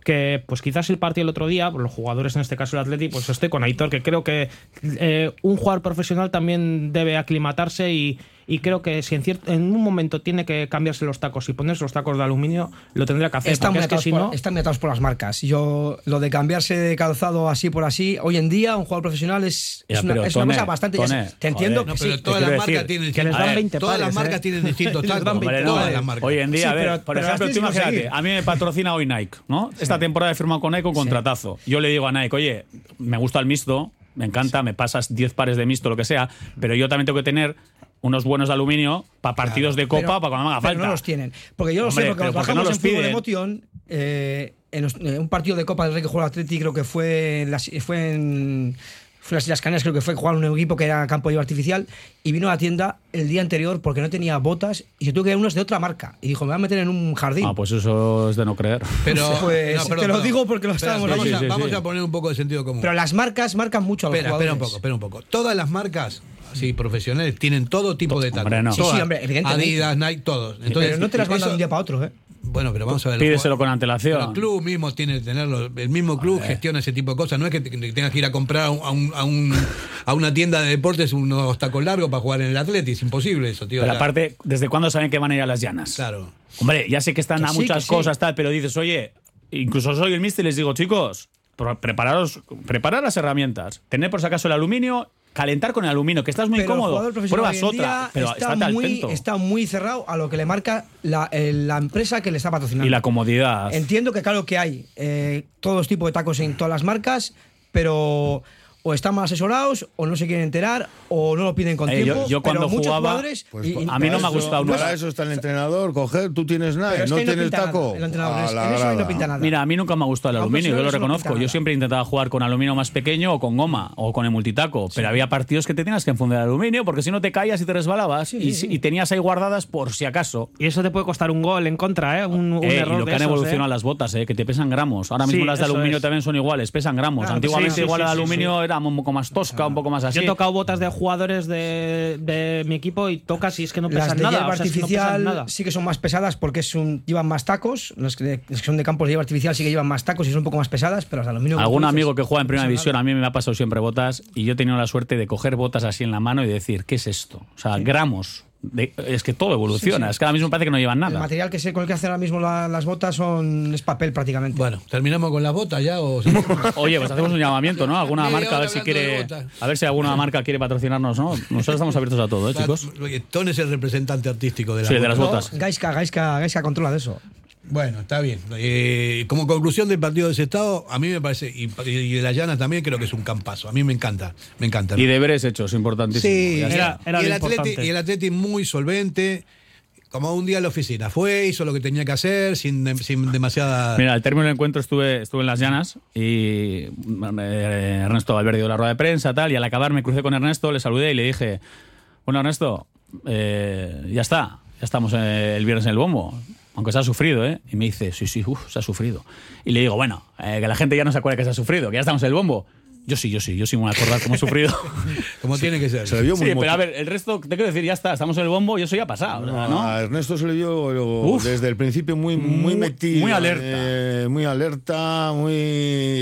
E: que pues quizás el partido el otro día, los jugadores en este caso el Atleti, pues estoy con Aitor, que creo que eh, un jugador profesional también debe aclimatarse y, y creo que si en, cierto, en un momento tiene que cambiarse los tacos y ponerse los tacos de aluminio, lo tendría que hacer.
F: Están
E: porque es que si
F: por,
E: no,
F: están muy atados por las marcas. Yo, lo de cambiarse de calzado así por así, hoy en día un jugador profesional es,
C: Ya,
F: es, una, es una cosa bastante. ya
C: Tone,
F: te entiendo
C: joder,
F: que
B: No, pero
F: sí.
B: todas las marcas
C: decir?
B: tienen
E: Que les dan
B: a ver,
E: 20
B: Todas las marcas
E: ¿eh?
B: tienen distintos [LAUGHS] tacos.
F: 20
C: Hombre, no,
B: todas las marcas.
C: Hoy en día,
F: Sí,
C: a ver,
F: pero-
C: por
F: pero
C: ejemplo, tú
F: que
C: imagínate, a mí me patrocina hoy Nike, ¿no? Esta temporada he firmado con Nike un contratazo. Yo le digo a Nike, oye, me gusta el mixto, me encanta, me pasas 10 pares de mixto, lo que sea, pero yo también tengo que tener unos buenos de aluminio para partidos de copa,
F: Pero-
C: para cuando me haga
F: pero
C: falta.
F: no los tienen. Porque yo lo
C: Hombre,
F: sé, porque
C: pero
F: nos
C: ¿por qué no los
F: en fútbol
C: piden?
F: emotion. eh, en, los- en un partido de Copa del Rey que jugó el Atleti, creo que fue en las, fue en, fue las Islas Canarias, creo que fue jugar un equipo que era campo de artificial. Y vino a la tienda el día anterior porque no tenía botas y se tuvo que ir unos de otra marca. Y dijo, me voy a meter en un jardín.
C: Ah, pues eso es de no creer.
B: Pero, [LAUGHS]
F: Pues,
B: no,
F: te lo digo porque lo estábamos
B: Vamos,
C: Sí,
B: a,
C: sí,
B: vamos
C: sí.
B: a poner un poco de sentido común.
F: Pero las marcas marcan mucho a los
B: espera, espera un
F: jugadores.
B: poco, espera un poco. Todas las marcas así profesionales tienen todo tipo de tacos.
C: Hombre, no.
F: Sí, sí, hombre, evidentemente.
B: Adidas, Nike, todos. Entonces,
F: pero no te las mandan de un día para otro, ¿eh?
B: Bueno, pero vamos a ver.
C: Pídeselo con antelación.
B: el club mismo tiene que tenerlo. El mismo club gestiona ese tipo de cosas. No es que, te- que tengas que ir a comprar a, un- a, un- a una tienda de deportes unos tacos largos para jugar en el Atleti. Es imposible eso, tío.
C: Pero
B: Ya.
C: aparte, ¿desde cuándo saben que van a ir a las llanas?
B: Claro.
C: Hombre, ya sé que están
F: Que
C: a
F: sí,
C: muchas
F: sí.
C: cosas, tal, pero dices, oye, incluso soy el mister y les digo, chicos, prepararos, preparar las herramientas, tener por si acaso el aluminio, calentar con el aluminio, que estás muy
F: Pero
C: cómodo, pruebas otra, pero
F: está, muy,
C: atento.
F: está muy cerrado a lo que le marca la empresa que le está patrocinando.
C: Y la comodidad.
F: Entiendo que claro que hay eh, todos tipos de tacos en todas las marcas, pero o están mal asesorados, o no se quieren enterar, o no lo piden con
C: Eh, yo-
F: tiempo.
C: yo cuando jugaba,
G: Pues
F: y- y-
C: a mí no me ha
G: Para eso-
C: gustado nunca.
G: Para eso está el entrenador, coger, tú tienes nada, no tienes taco.
F: el entrenador, es- en eso no pinta nada.
C: Mira, a mí nunca me ha gustado el aluminio, yo lo reconozco. Yo siempre intentaba jugar con aluminio más pequeño o con goma o con el multitaco, pero había partidos que te tenías que enfundar el aluminio porque si no te caías y te resbalabas y, y tenías ahí guardadas por si acaso.
E: y eso te puede costar un gol en contra, ¿eh? Un, un
C: Eh,
E: error
C: y lo
E: de
C: que han
E: esos,
C: evolucionado las botas, que te pesan gramos. Ahora mismo las de aluminio también son iguales, pesan gramos. Antiguamente igual el aluminio era un poco más tosca, un poco más así.
E: Yo he tocado botas de jugadores de, de mi equipo y tocas y es que no
F: Las
E: pesan
F: de
E: nada.
F: hierba
E: o sea, es que no pesan
F: artificial
E: nada.
F: sí que son más pesadas porque es un, llevan más tacos. Las que, las que son de campos de hierba artificial sí que llevan más tacos y son un poco más pesadas, pero las de aluminio.
C: Algún amigo que juega en primera
F: no
C: división, a mí me ha pasado siempre botas y yo he tenido la suerte de coger botas así en la mano y decir, ¿qué es esto? O sea, gramos. De- es que todo evoluciona.
F: Sí, sí.
C: Es que ahora mismo parece que no llevan
F: El
C: nada.
F: material que sé con el que hacen ahora mismo la- las botas son es papel prácticamente.
B: Bueno, ¿terminamos con las botas ya? O... [LAUGHS]
C: Oye, pues hacemos un llamamiento, ¿no? Alguna marca, a ver si quiere. A ver si alguna marca quiere patrocinarnos, ¿no? Nosotros estamos abiertos a todo, ¿eh, chicos?
B: Oye, Ton es el representante artístico de,
C: Sí, de las
F: No,
C: botas.
F: Gaiska, Gaiska, Gaiska controla de eso.
B: Bueno, está bien. Eh, como conclusión del partido de ese estado, a mí me parece, y, y de la llana también creo que es un campazo. A mí me encanta, me encanta.
C: Y deberes hechos, importantísimo.
B: Sí.
E: Era- era
B: y, el atleti, y el Atleti muy solvente, como un día en la oficina. Fue, hizo lo que tenía que hacer, sin, sin demasiada...
C: Mira, al término del encuentro estuve, estuve en las llanas y eh, Ernesto Valverde dio la rueda de prensa tal y al acabar me crucé con Ernesto, le saludé y le dije, bueno Ernesto, eh, ya está, ya estamos eh, el viernes en el bombo, aunque se ha sufrido, ¿eh? Y me dice, sí, sí, uff, se ha sufrido. Y le digo, bueno, eh, que la gente ya no se acuerda que se ha sufrido, que ya estamos en el bombo. Yo sí, yo sí, yo sí me voy a acordar cómo he sufrido. [LAUGHS]
B: como tiene que ser.
G: Se le vio
C: Sí,
G: muy
C: pero a ver, el resto, te quiero decir, ya está, estamos en el bombo y eso ya ha pasado, ¿no?
G: A Ernesto se le vio
C: Uf.
G: desde el principio muy, muy,
C: Muy-
G: metido.
C: muy alerta.
G: eh, muy alerta, muy.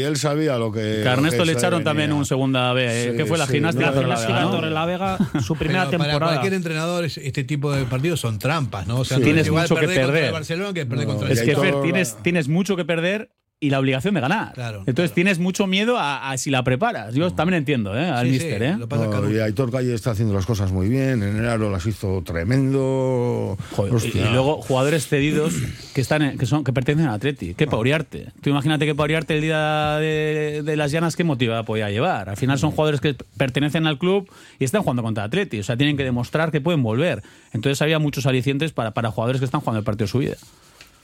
G: Él sabía lo que.
C: Que a Ernesto
G: que
C: le echaron
G: venía.
C: también un segunda B, ¿eh?
G: Sí,
C: que fue la
G: sí,
C: gimnástica
G: la
C: Torre la Vega, ¿no?
E: Torre la Vega, su [LAUGHS] primera
B: Pero Para
E: temporada.
B: cualquier entrenador, es- este tipo de partidos son trampas, ¿no? O sea,
C: Sí.
B: no
C: Tienes mucho que
B: perder contra
C: perder.
B: el Barcelona que perder
G: No,
B: contra el
C: Es que Fer, tienes, tienes mucho que perder y la obligación de ganar.
B: Claro,
C: Entonces tienes mucho miedo a, a si la preparas. Yo también entiendo, ¿eh? Al
B: Sí, sí,
C: mister, ¿eh?
B: lo pasa
G: No, y Aitor Calle está haciendo las cosas muy bien. En enero las hizo tremendo.
C: Joder, y, luego jugadores cedidos que están en- que son que pertenecen al Atleti. ¿Qué Pauriarte? Tú imagínate que Pauriarte el día de, de las llanas qué motiva podía llevar. Al final son jugadores que pertenecen al club y están jugando contra Atleti, o sea, tienen que demostrar que pueden volver. Entonces había muchos alicientes para, para jugadores que están jugando el partido de su vida.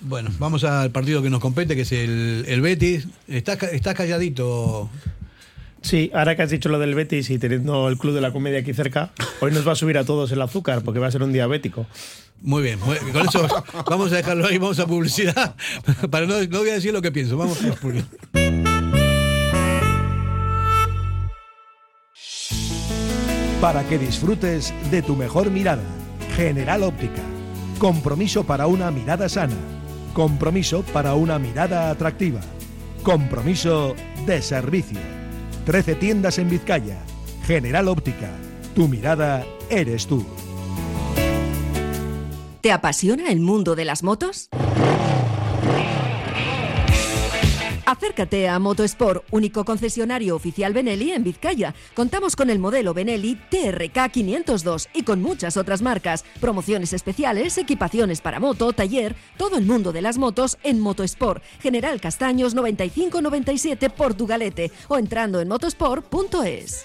B: Bueno, vamos al partido que nos compete, que es el, el Betis. Estás, estás calladito.
D: Sí, ahora que has dicho lo del Betis y teniendo el Club de la Comedia aquí cerca, hoy nos va a subir a todos el azúcar porque va a ser un diabético.
B: Muy bien, muy- con eso [LAUGHS] vamos a dejarlo ahí, vamos a publicidad. [LAUGHS] Para no, no voy a decir lo que pienso, vamos a publicidad.
J: para que disfrutes de tu mejor mirada. General Óptica. Compromiso para una mirada sana. Compromiso para una mirada atractiva. Compromiso de servicio. 13 tiendas en Vizcaya. General Óptica. Tu mirada eres tú.
K: ¿Te apasiona el mundo de las motos? Acércate a Motosport, único concesionario oficial Benelli en Vizcaya. Contamos con el modelo Benelli TRK 502 y con muchas otras marcas, promociones especiales, equipaciones para moto, taller, todo el mundo de las motos en Motosport. General Castaños 9597 Portugalete o entrando en motosport.es.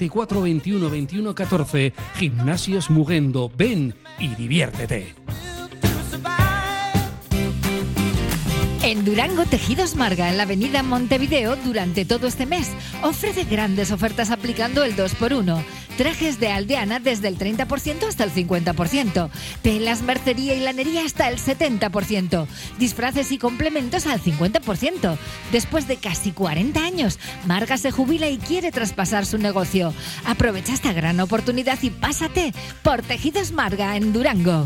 I: 24 21 21 14. Gimnasios Mugendo. Ven y diviértete.
L: En Durango Tejidos Marga, en la avenida Montevideo, durante todo este mes, ofrece grandes ofertas aplicando el 2x1. Trajes de aldeana desde el 30% hasta el 50%. Telas, mercería y lanería hasta el 70%. Disfraces y complementos al 50%. Después de casi 40 años, Marga se jubila y quiere traspasar su negocio. Aprovecha esta gran oportunidad y pásate por Tejidos Marga en Durango.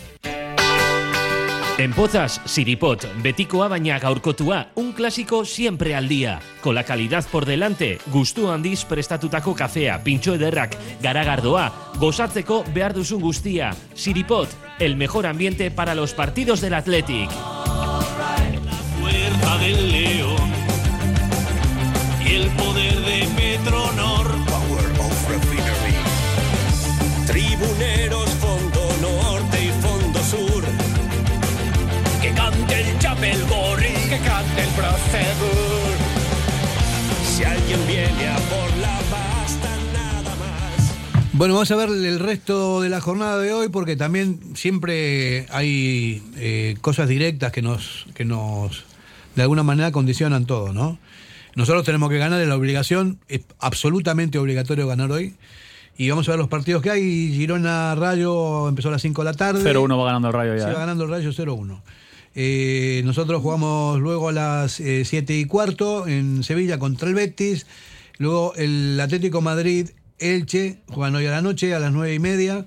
M: En Pozas, Siripot, Betikoa baina gaurkotua, un clásico siempre al día. Con la calidad por delante, gustu handiz prestatutako kafea, pintxo ederrak, garagardoa, gozatzeko behar duzun guztia. Siripot, el mejor ambiente para los partidos del Athletic.
N: fuerza del león Si alguien viene a por la pasta, nada más.
B: Bueno, vamos a ver el resto de la jornada de hoy porque también siempre hay eh, cosas directas que nos, que nos, de alguna manera, condicionan todo, ¿no? Nosotros tenemos que ganar, es la obligación, es absolutamente obligatorio ganar hoy. Y vamos a ver los partidos que hay. Girona Rayo empezó a las 5 de la tarde.
C: 0-1 va ganando el Rayo ya.
B: Se
C: ¿eh?
B: va ganando el Rayo 0-1. Eh, nosotros jugamos luego a las 7 y cuarto en Sevilla contra el Betis. Luego el Atlético Madrid Elche juegan hoy a la noche a las 9 y media.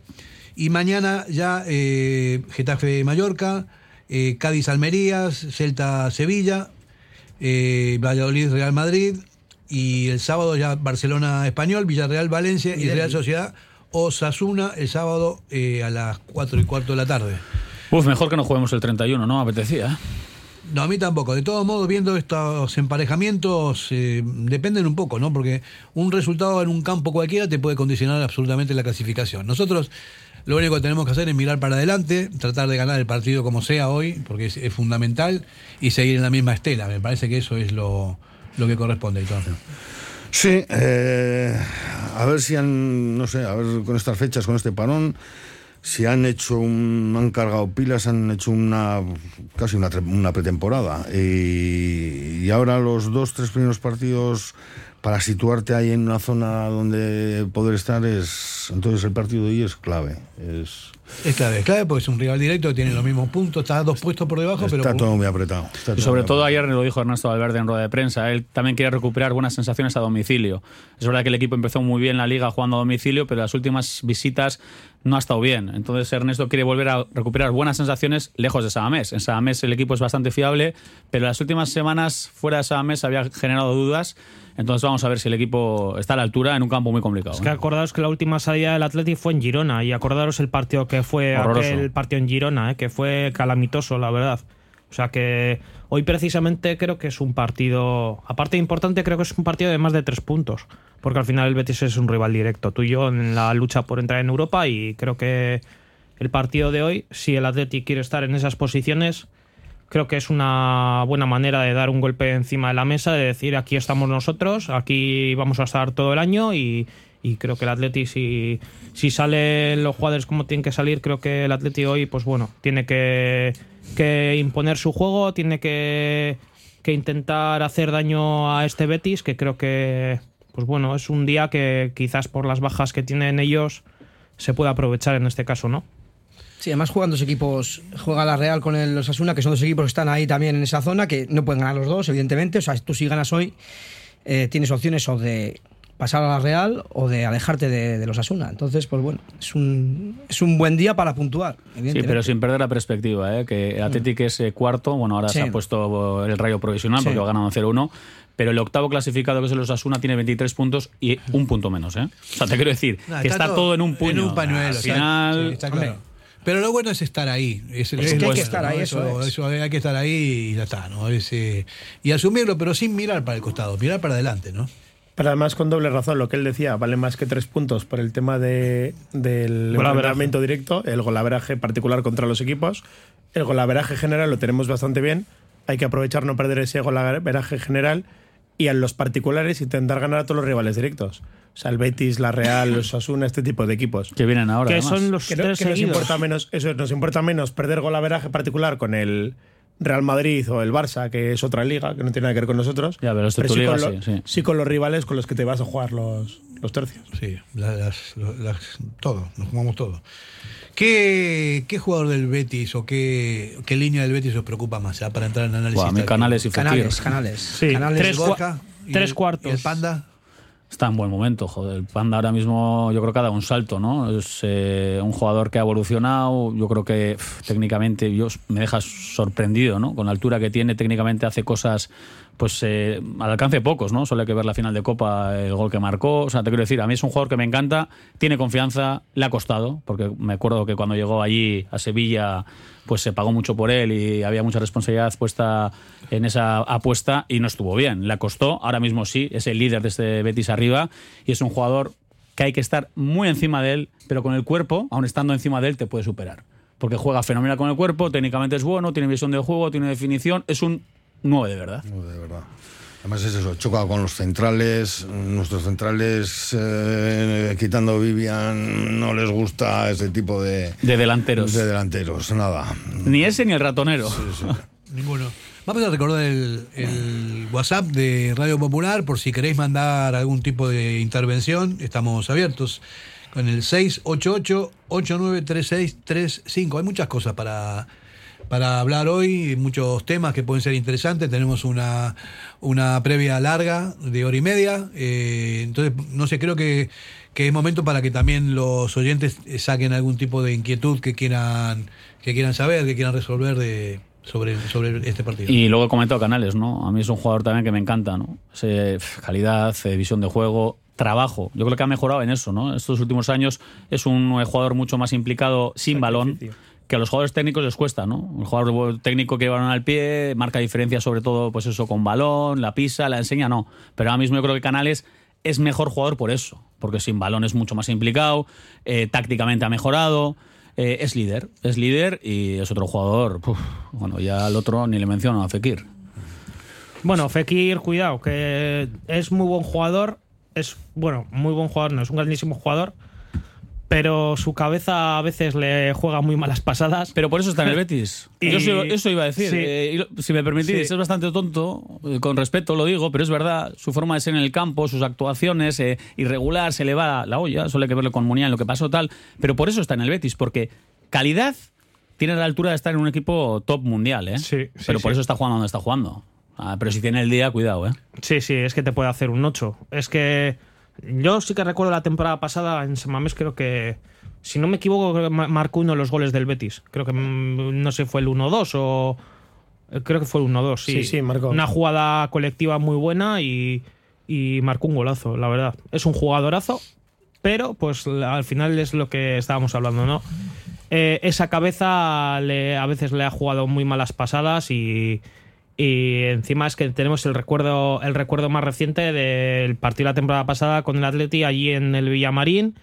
B: Y mañana ya eh, Getafe Mallorca, eh, Cádiz Almerías, Celta Sevilla, eh, Valladolid Real Madrid. Y el sábado ya Barcelona Español, Villarreal Valencia y Real Sociedad Osasuna el sábado eh, a las 4 y cuarto de la tarde.
C: Uf, mejor que no juguemos el 31, ¿no? Apetecía. ¿eh?
B: No, a mí tampoco. De todos modos, viendo estos emparejamientos, eh, dependen un poco, ¿no? Porque un resultado en un campo cualquiera te puede condicionar absolutamente la clasificación. Nosotros lo único que tenemos que hacer es mirar para adelante, tratar de ganar el partido como sea hoy, porque es, es fundamental, y seguir en la misma estela. Me parece que eso es lo, lo que corresponde. Entonces.
G: Sí, eh, a ver si han, no sé, a ver con estas fechas, con este parón, si han hecho un, han cargado pilas, han hecho una, casi una, una pretemporada. Y, y ahora los dos, tres primeros partidos para situarte ahí en una zona donde poder estar es, entonces el partido de hoy es clave. Es,
B: Es clave, es clave porque es un rival directo que tiene los mismos puntos, está dos puestos por debajo, pero
G: está todo muy apretado. está
C: Y sobre
G: muy
C: todo ayer lo dijo Ernesto Valverde en rueda de prensa, él también quiere recuperar buenas sensaciones a domicilio. Es verdad que el equipo empezó muy bien la liga jugando a domicilio, pero las últimas visitas no ha estado bien. Entonces Ernesto quiere volver a recuperar buenas sensaciones lejos de Samamés. En Samamés el equipo es bastante fiable, pero las últimas semanas fuera de Samamés había generado dudas. Entonces vamos a ver si el equipo está a la altura en un campo muy complicado.
E: Es que
C: ¿eh?
E: acordaros que la última salida del Atleti fue en Girona y acordaros el partido que fue
C: Horroroso.
E: aquel partido en Girona, eh, que fue calamitoso, la verdad. O sea que hoy precisamente creo que es un partido, aparte de importante, creo que es un partido de más de tres puntos, porque al final el Betis es un rival directo, tú y yo en la lucha por entrar en Europa y creo que el partido de hoy, si el Atleti quiere estar en esas posiciones, creo que es una buena manera de dar un golpe encima de la mesa, de decir aquí estamos nosotros, aquí vamos a estar todo el año y, y creo que el Atleti si, si salen los jugadores como tienen que salir, creo que el Atleti hoy pues bueno, tiene que, imponer su juego, tiene que, intentar hacer daño a este Betis, que creo que pues bueno, es un día que quizás por las bajas que tienen ellos se puede aprovechar en este caso, ¿no?
F: Sí, además juegan dos equipos, juega la Real con el Osasuna, que son dos equipos que están ahí también en esa zona, que no pueden ganar los dos, evidentemente. O sea, tú si ganas hoy, eh, tienes opciones o de pasar a la Real o de alejarte de, de los Osasuna. Entonces, pues bueno, es un, es un buen día para puntuar,
C: Sí, pero sin perder la perspectiva, ¿eh? que Athletic es eh, cuarto, bueno, ahora
F: Sí.
C: se ha puesto el rayo provisional
F: Sí.
C: porque va ganando 0-1, pero el octavo clasificado, que es el Osasuna, tiene 23 puntos y un punto menos. ¿eh? O sea, te quiero decir que está, todo, en un puño.
B: En un pañuelo.
C: Al final,
B: está claro. Pero lo bueno es estar ahí. Es,
F: Es que hay que estar ahí,
B: ¿no?
F: eso es.
B: eso hay que estar ahí y ya está, ¿no? Es, eh, y asumirlo, pero sin mirar para el costado, mirar para adelante, ¿no?
D: Pero además con doble razón, lo que él decía, vale más que tres puntos por el tema de, del enfrentamiento directo, el golaveraje particular contra los equipos. El golaveraje general lo tenemos bastante bien, hay que aprovechar no perder ese golaveraje general y en los particulares intentar ganar a todos los rivales directos. O sea, el Betis, la Real, los Osasuna, este tipo de equipos.
C: que vienen ahora.
E: Que
C: además.
E: son los
D: Que, no-
E: tres
D: que nos
E: seguidos.
D: importa menos, eso es, nos importa menos perder golaveraje particular con el Real Madrid o el Barça, que es otra liga, que no tiene nada que ver con nosotros.
C: Ya, pero es de tu
D: sí,
C: liga,
D: con
C: sí,
D: lo-
C: sí.
D: sí con los rivales con los que te vas a jugar los, los tercios.
B: Sí, la- las- las- todo, nos jugamos todo. ¿Qué, ¿Qué jugador del Betis o qué, qué línea del Betis os preocupa más ya, para entrar en análisis?
C: Canales y.
F: Canales, canales.
E: Sí,
F: canales
E: tres, cua-
B: Gorka y
E: tres
B: el-
E: cuartos.
B: ¿Y el Panda?
C: Está en buen momento, joder. El Panda ahora mismo yo creo que ha dado un salto, ¿no? Es eh, un jugador que ha evolucionado, yo creo que técnicamente yo, me deja sorprendido, ¿no? Con la altura que tiene, técnicamente hace cosas pues eh, al alcance de pocos, ¿no? Solo hay que ver la final de Copa, el gol que marcó. O sea, te quiero decir, a mí es un jugador que me encanta, tiene confianza, le ha costado, porque me acuerdo que cuando llegó allí a Sevilla, pues se pagó mucho por él y había mucha responsabilidad puesta en esa apuesta y no estuvo bien. Le costó, ahora mismo sí, es el líder de este Betis arriba y es un jugador que hay que estar muy encima de él, pero con el cuerpo, aun estando encima de él, te puede superar. Porque juega fenomenal con el cuerpo, técnicamente es bueno, tiene visión de juego, tiene definición, es un 9 de verdad.
G: No, de verdad. Además es eso, choca con los centrales, nuestros centrales, eh, quitando Vivian, no les gusta ese tipo de,
C: De delanteros.
G: de delanteros, nada.
C: Ni ese ni el ratonero. [LAUGHS]
B: Ninguno. Vamos a recordar el, el WhatsApp de Radio Popular por si queréis mandar algún tipo de intervención. Estamos abiertos con el 688-893635. Hay muchas cosas para, para hablar hoy, muchos temas que pueden ser interesantes. Tenemos una, una previa larga de hora y media. eh, entonces, no sé, creo que, que es momento para que también los oyentes eh, saquen algún tipo de inquietud que quieran, que quieran saber, que quieran resolver de, sobre, sobre este partido.
C: Y luego he comentado Canales, ¿no? A mí es un jugador también que me encanta, ¿no? Ese, calidad, eh, visión de juego, trabajo. Yo creo que ha mejorado en eso, ¿no? Estos últimos años es un jugador mucho más implicado sin balón. Que a los jugadores técnicos les cuesta, ¿no? Un jugador técnico que balón al pie, marca diferencia sobre todo, pues eso, con balón, la pisa, la enseña, no. Pero ahora mismo yo creo que Canales es mejor jugador por eso, porque sin balón es mucho más implicado, eh, tácticamente ha mejorado, eh, es líder, es líder y es otro jugador. bueno, ya al otro ni le menciono a Fekir.
E: Bueno, Fekir, cuidado, que es muy buen jugador, es, bueno, muy buen jugador, no es un grandísimo jugador, pero su cabeza a veces le juega muy malas pasadas.
C: Pero por eso está en el [LAUGHS] Betis.
E: Y-
C: Yo eso, eso iba a decir.
E: Sí.
C: Eh, si me permitís,
E: Sí.
C: es bastante tonto, eh, con respeto lo digo, pero es verdad, su forma de ser en el campo, sus actuaciones, eh, irregular, se le va la olla, solo hay que verlo con Muniain, lo que pasó tal, pero por eso está en el Betis, porque calidad tiene la altura de estar en un equipo top mundial, ¿eh?
E: sí,
C: pero por
E: sí.
C: eso está jugando donde está jugando. Ah, pero si tiene el día, cuidado, ¿eh?
E: Sí, sí, es que te puede hacer un 8. Es que yo sí que recuerdo la temporada pasada en Samamés, creo que, si no me equivoco, creo que ma- marcó uno de los goles del Betis. Creo que mm, no sé, fue el 1-2 o... eh, Creo que fue el 1-2, sí.
D: Sí, sí, marcó.
E: Una jugada colectiva muy buena y, y marcó un golazo, la verdad. Es un jugadorazo, pero pues al final es lo que estábamos hablando, ¿no? Eh, esa cabeza le- a veces le ha jugado muy malas pasadas y, y encima es que tenemos el recuerdo, el recuerdo más reciente del partido la temporada pasada con el Atleti allí en el Villamarín.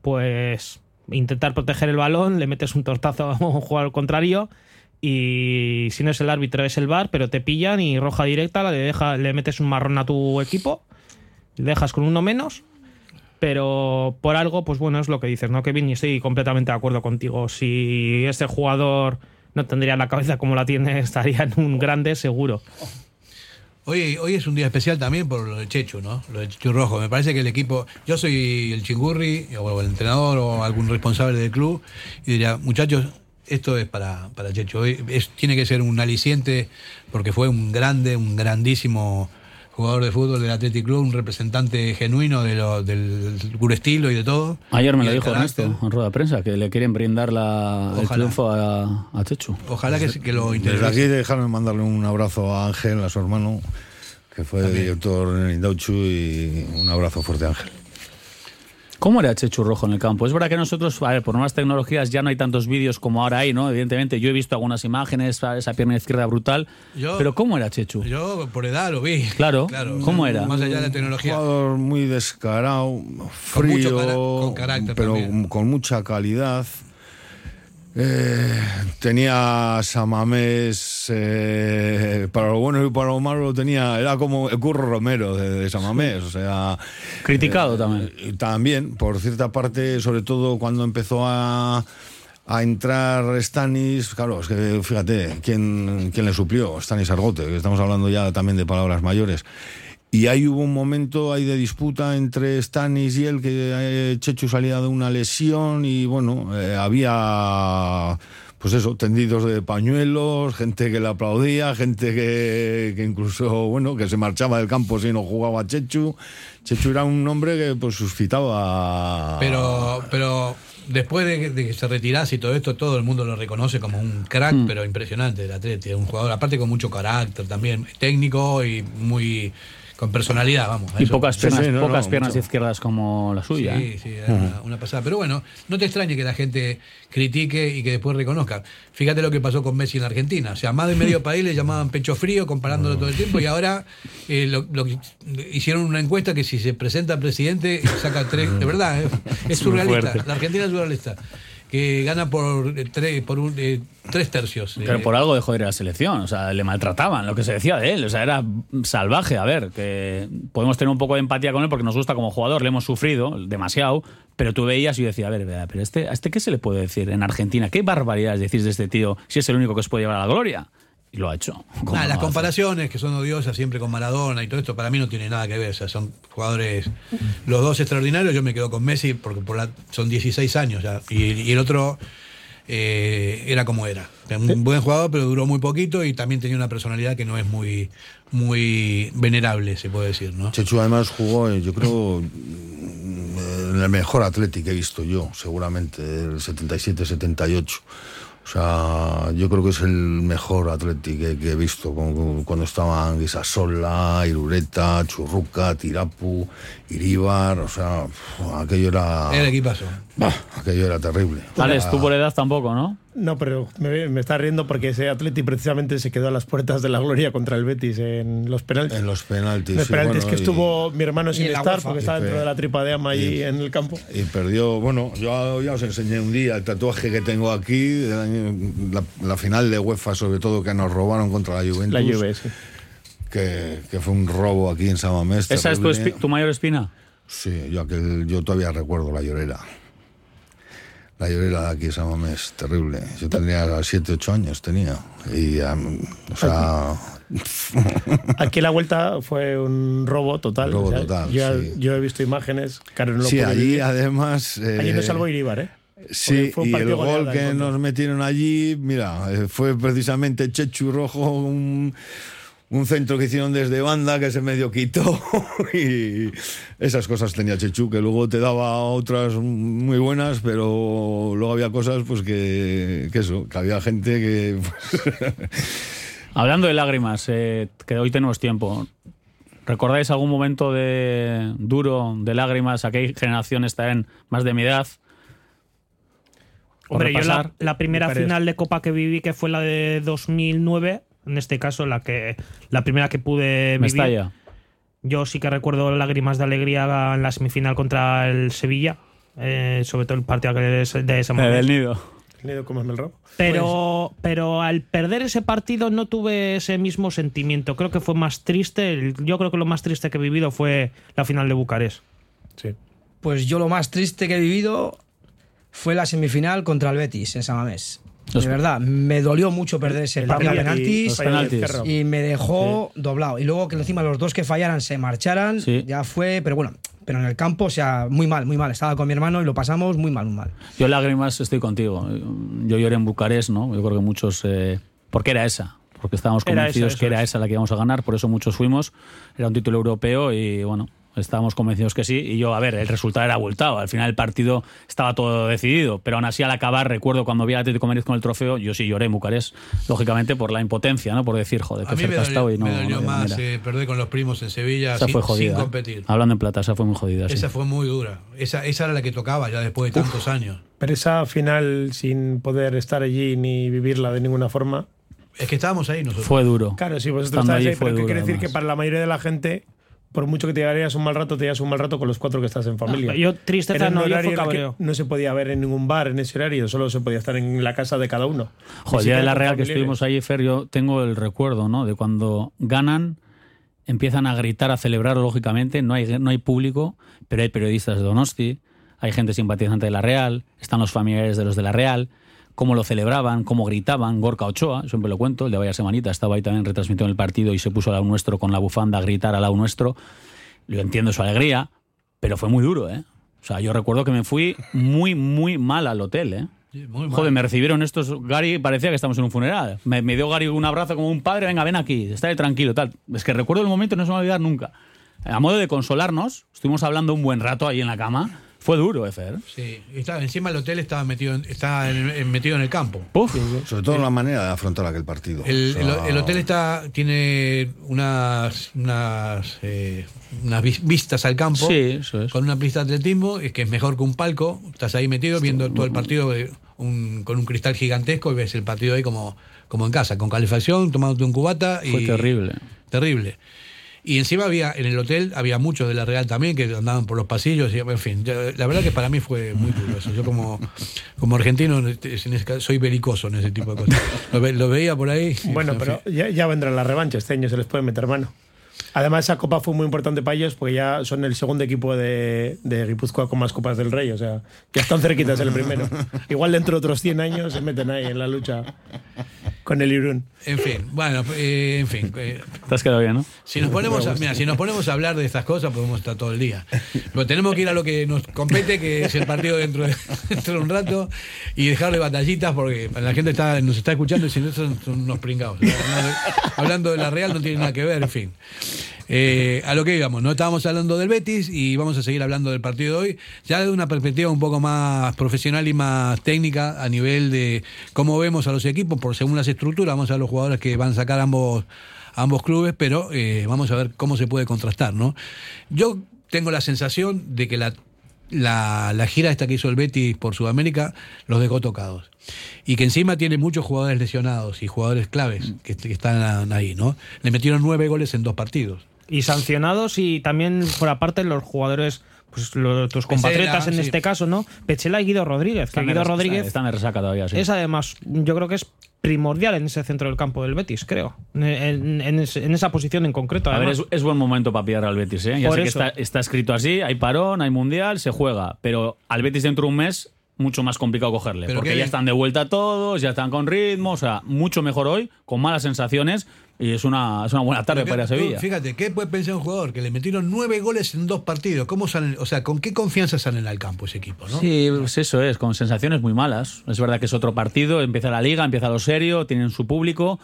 E: Pues intentar proteger el balón, le metes un tortazo [LAUGHS] a un jugador contrario y si no es el árbitro es el VAR, pero te pillan y roja directa, le, deja, le metes un marrón a tu equipo, le dejas con uno menos. Pero por algo, pues bueno, es lo que dices, ¿no, Kevin? Y estoy completamente de acuerdo contigo. Si este jugador no tendría la cabeza como la tiene, [LAUGHS] estaría en un grande seguro.
B: Hoy, hoy es un día especial también por lo de Chechu, ¿no? Lo de Chechu Rojo. Me parece que el equipo. Yo soy el chingurri, o el entrenador, o algún responsable del club, y diría, muchachos, esto es para, para Chechu. Hoy es- tiene que ser un aliciente, porque fue un grande, un grandísimo jugador de fútbol del Athletic Club, un representante genuino de lo, del puro estilo y de todo.
C: Ayer me lo dijo. Ernesto en rueda de prensa, que le quieren brindar la, el
B: Ojalá.
C: triunfo a, a Chechu.
B: Ojalá que, que lo
G: Desde
B: interese.
G: aquí dejarme mandarle un abrazo a Ángel, a su hermano, que fue director en el Indauchu, y un abrazo fuerte, Ángel.
C: ¿Cómo era Chechu Rojo en el campo? Es verdad que nosotros, a ver, por nuevas tecnologías ya no hay tantos vídeos como ahora hay, ¿no? Evidentemente, yo he visto algunas imágenes, esa pierna izquierda brutal.
B: Yo-
C: pero ¿cómo era Chechu?
B: Yo por edad lo vi.
C: Claro, ¿cómo era?
B: Más allá de la tecnología.
G: Un jugador muy descarado,
B: Con
G: frío,
B: mucho con carácter
G: pero
B: también.
G: con mucha calidad. Eh, tenía Samamés, eh, para lo bueno y para lo malo lo tenía, era como el Curro Romero de, de Samamés, o sea...
C: Criticado
G: eh,
C: también.
G: También, por cierta parte, sobre todo cuando empezó a, a entrar Stanis, claro, es que fíjate, ¿quién, quién le suplió? Stanis Argote, que estamos hablando ya también de palabras mayores. Y ahí hubo un momento ahí de disputa entre Stanis y él, que eh, Chechu salía de una lesión y bueno, eh, había pues eso, tendidos de pañuelos, gente que le aplaudía, gente que, que incluso, bueno, que se marchaba del campo si no jugaba Chechu. Chechu era un hombre que pues suscitaba...
B: Pero, pero después de que, de que se retirase y todo esto, todo el mundo lo reconoce como un crack,
C: Mm.
B: pero impresionante del Atleti. Un jugador, aparte con mucho carácter también, técnico y muy con personalidad, vamos. a
C: Y
B: eso.
C: pocas piernas,
B: sí, no,
C: pocas
B: no,
C: piernas
B: mucho.
C: izquierdas como la suya.
B: Sí,
C: ¿eh?
B: sí, era una, una pasada. Pero bueno, no te extrañe que la gente critique y que después reconozca. Fíjate lo que pasó con Messi en la Argentina. O sea, más de medio [LAUGHS] país le llamaban pecho frío comparándolo todo el tiempo y ahora eh, lo, lo que- hicieron una encuesta que si se presenta presidente saca tres. De verdad, eh, es surrealista. La Argentina es surrealista. Que gana por, eh, tres, por un, eh, tres tercios.
C: Pero
B: Eh,
C: por algo dejó de ir a la selección, o sea, le maltrataban, lo que se decía de él, o sea, era salvaje. A ver, que podemos tener un poco de empatía con él porque nos gusta como jugador, le hemos sufrido demasiado, pero tú veías y yo decía, a ver, pero este, ¿a este qué se le puede decir en Argentina? ¿Qué barbaridades decís de este tío si es el único que os puede llevar a la gloria? Y lo ha hecho. ¿Cómo
B: Nada,
C: no
B: las comparaciones que son odiosas siempre con Maradona y todo esto, para mí no tiene nada que ver. O sea, son jugadores, los dos extraordinarios. Yo me quedo con Messi porque por la- son 16 años ya. Y, y el otro eh, era como era. Un buen jugador, pero duró muy poquito y también tenía una personalidad que no es muy, muy venerable, se puede decir, ¿no?
G: Chechu además jugó, eh, yo creo, en el mejor Atleti que he visto yo, seguramente, el 77-78. O sea, yo creo que es el mejor Atleti que, que he visto, con- con- cuando estaban Guisasola, Irureta, Churruca, Tirapu, Iríbar, o sea, aquello era...
B: Era equipazo.
G: Bah, aquello era terrible.
C: Alex,
G: Era-
C: tú por edad tampoco, ¿no?
D: No, pero me, me está riendo porque ese Atleti precisamente se quedó a las puertas de la gloria contra el Betis en los penaltis.
G: En los penaltis.
D: Los
G: sí,
D: penaltis
G: bueno,
D: que
G: y-
D: estuvo mi hermano sin estar porque estaba
G: Y
D: dentro de la tripa de ama allí en el campo.
G: Y perdió, bueno, yo ya os enseñé un día el tatuaje que tengo aquí, la, la final de UEFA, sobre todo, que nos robaron contra la Juventus.
D: La Juve, sí.
G: que, que fue un robo aquí en Samamés.
C: ¿Esa es tu, tu mayor espina?
G: Sí, yo, aquel, yo todavía recuerdo la llorera. La llorera de aquí esa es terrible. Yo tenía 7, 8 años, tenía. Y, o sea...
D: Aquí la vuelta fue un robo total.
G: Robo
D: O sea,
G: total,
D: yo,
G: sí.
D: yo he visto imágenes. Claro, no lo
G: sí, allí
D: vivir.
G: además...
D: Allí
G: eh,
D: nos salvó Iribar, ¿eh?
G: Sí, y el gol que nos metieron allí, mira, eh, fue precisamente Chechu Rojo, un, un centro que hicieron desde banda que se medio quitó [LAUGHS] y esas cosas tenía Chechu, que luego te daba otras muy buenas, pero luego había cosas pues que, que eso, que había gente que... pues, [LAUGHS]
C: Hablando de lágrimas, eh, que hoy tenemos tiempo. ¿Recordáis algún momento de duro de lágrimas? Aquella generación está en más de mi edad.
E: Hombre, yo la, la primera final de Copa que viví, que fue la de 2009, en este caso la que la primera que pude vivir.
C: Mestalla.
E: Yo sí que recuerdo lágrimas de alegría en la semifinal contra el Sevilla, eh, sobre todo el partido de,
C: Eh,
E: momento.
C: del nido.
D: El nido como el robo.
E: Pero, pero al perder ese partido no tuve ese mismo sentimiento. Creo que fue más triste. Yo creo que lo más triste que he vivido fue la final de Bucarest.
D: Sí.
F: Pues yo lo más triste que he vivido fue la semifinal contra el Betis en San Mamés.
C: Los-
F: De verdad, me dolió mucho perder ese
D: El
F: partido de
D: penalti,
F: penaltis,
C: penaltis.
F: y me dejó doblado. Y luego que encima los dos que fallaran se marcharan,
C: Sí.
F: ya fue, pero bueno, pero en el campo, o sea, muy mal, muy mal. Estaba con mi hermano y lo pasamos muy mal, muy mal.
C: Yo lágrimas estoy contigo. Yo lloré en Bucarest, ¿no? Yo creo que muchos... eh, porque era esa. Porque estábamos
E: Era
C: convencidos
E: esa, eso
C: que era
E: es.
C: esa la que íbamos a ganar. Por eso muchos fuimos. Era un título europeo y, bueno, estábamos convencidos que sí. Y yo, a ver, el resultado era abultado. Al final el partido estaba todo decidido. Pero aún así, al acabar, recuerdo cuando vi al Atlético de Madrid con el trofeo, yo sí lloré en Bucarest. Lógicamente por la impotencia, ¿no? Por decir, joder,
B: A me
C: cerca
B: dolió,
C: y no...
B: me
C: no
B: dolió
C: había
B: más eh, perder con los primos en Sevilla
C: Esa
B: sin,
C: fue jodida.
B: sin
C: ¿eh?
B: competir.
C: Hablando en plata, esa fue muy jodida. sí.
B: Esa fue muy dura. Esa, esa era la que tocaba ya después de tantos años.
D: Pero esa final sin poder estar allí ni vivirla de ninguna forma.
B: Es que estábamos ahí nosotros.
C: Fue duro.
D: Claro, sí, vosotros
C: Estando
D: estáis ahí, pero ¿qué quiere decir
C: además.
D: que para la mayoría de la gente, por mucho que te llevarías un mal rato, te llevas un mal rato con los cuatro que estás en familia.
E: Yo tristeza
D: Era
E: no, yo fue cabreo.
D: No se podía ver en ningún bar en ese horario, solo se podía estar en la casa de cada uno.
C: Joder, día de la Real que estuvimos ahí, Fer, yo tengo el recuerdo, ¿no? De cuando ganan, empiezan a gritar, a celebrar, lógicamente, no hay, no hay público, pero hay periodistas de Donosti, hay gente simpatizante de la Real, están los familiares de los de la Real, cómo lo celebraban, cómo gritaban, Gorka Ochoa, siempre lo cuento, el de Vaya Semanita, estaba ahí también retransmitiendo el partido y se puso al lado nuestro con la bufanda a gritar al lado nuestro. Yo entiendo su alegría, pero fue muy duro, ¿eh? O sea, yo recuerdo que me fui muy, muy mal al hotel, ¿eh?
B: Sí, muy mal.
C: Joder, me recibieron estos. Gary parecía que estamos en un funeral. Me, me dio Gary un abrazo como un padre. Venga, ven aquí, estate tranquilo, tal. Es que recuerdo el momento, no se me va a olvidar nunca. A modo de consolarnos, estuvimos hablando un buen rato ahí en la cama. Fue duro, eh, Fer.
B: Sí, estaba, encima el hotel estaba metido en, estaba en- en- metido en el campo.
C: Uf.
G: Sobre todo la manera de afrontar aquel partido.
B: El,
G: O sea,
B: el- el hotel está tiene unas unas, eh, unas vis- vistas al campo
C: Sí, eso es.
B: con una pista de atletismo es que es mejor que un palco. Estás ahí metido viendo todo el partido eh, un- con un cristal gigantesco y ves el partido ahí como, como en casa, con calefacción, tomándote un cubata. Y,
C: Fue terrible.
B: Terrible. Y encima había, en el hotel había muchos de la Real también que andaban por los pasillos. Y, en fin, yo- la verdad que para mí fue muy duro eso. Yo como, como argentino este, en ese caso, soy belicoso en ese tipo de cosas. Lo, ve- lo veía por ahí.
D: Bueno,
B: en
D: pero ya, ya vendrá la revancha. Este año se les puede meter mano. Además, esa copa fue muy importante para ellos porque ya son el segundo equipo de, de Guipúzcoa con más copas del Rey. O sea, ya están cerquitas el primero. [LAUGHS] Igual dentro de otros 100 años se meten ahí en la lucha con el Irún.
B: En fin, bueno, eh, en fin. eh,
C: Te has quedado bien, ¿no?
B: si nos ponemos a, mira, si nos ponemos a hablar de estas cosas, podemos estar todo el día. Pero tenemos que ir a lo que nos compete, que es el partido dentro de, [LAUGHS] dentro de un rato, y dejar de batallitas, porque la gente está, nos está escuchando y si no son, son unos pringados. Hablando, hablando de la Real no tiene nada que ver, en fin. Eh, a lo que íbamos, no estábamos hablando del Betis y vamos a seguir hablando del partido de hoy, ya desde una perspectiva un poco más profesional y más técnica a nivel de cómo vemos a los equipos por según las estructuras, vamos a los jugadores que van a sacar ambos, ambos clubes, pero eh, vamos a ver cómo se puede contrastar, ¿no? Yo tengo la sensación de que la, la, la gira esta que hizo el Betis por Sudamérica los dejó tocados. Y que encima tiene muchos jugadores lesionados y jugadores claves que, que están ahí, ¿no? Le metieron nueve goles en dos partidos.
E: Y sancionados y también por aparte los jugadores pues lo- tus compatriotas en
B: sí.
E: este caso, ¿no? Pechela y Guido Rodríguez. Que Guido Rodríguez
C: Están de resaca todavía, sí.
E: es además, yo creo que es primordial en ese centro del campo del Betis, creo. En, en- en en esa posición en concreto.
C: A ver, es, es buen momento para pillar al Betis, ¿eh? Ya
E: Por
C: sé que está, está escrito así, hay parón, hay mundial, se juega. Pero al Betis dentro de un mes, mucho más complicado cogerle. Porque
B: qué
C: ya están de vuelta todos, ya están con ritmo, o sea, mucho mejor hoy, con malas sensaciones. Y es una, es una buena tarde para ir a
B: que- tú,
C: Sevilla.
B: Fíjate, ¿qué puede pensar un jugador que le metieron nueve goles en dos partidos? ¿Cómo salen? O sea, ¿con qué confianza salen al campo ese equipo? ¿no?
C: Sí, pues eso es, con sensaciones muy malas. Es verdad que es otro partido, empieza la liga, empieza lo serio, tienen su público,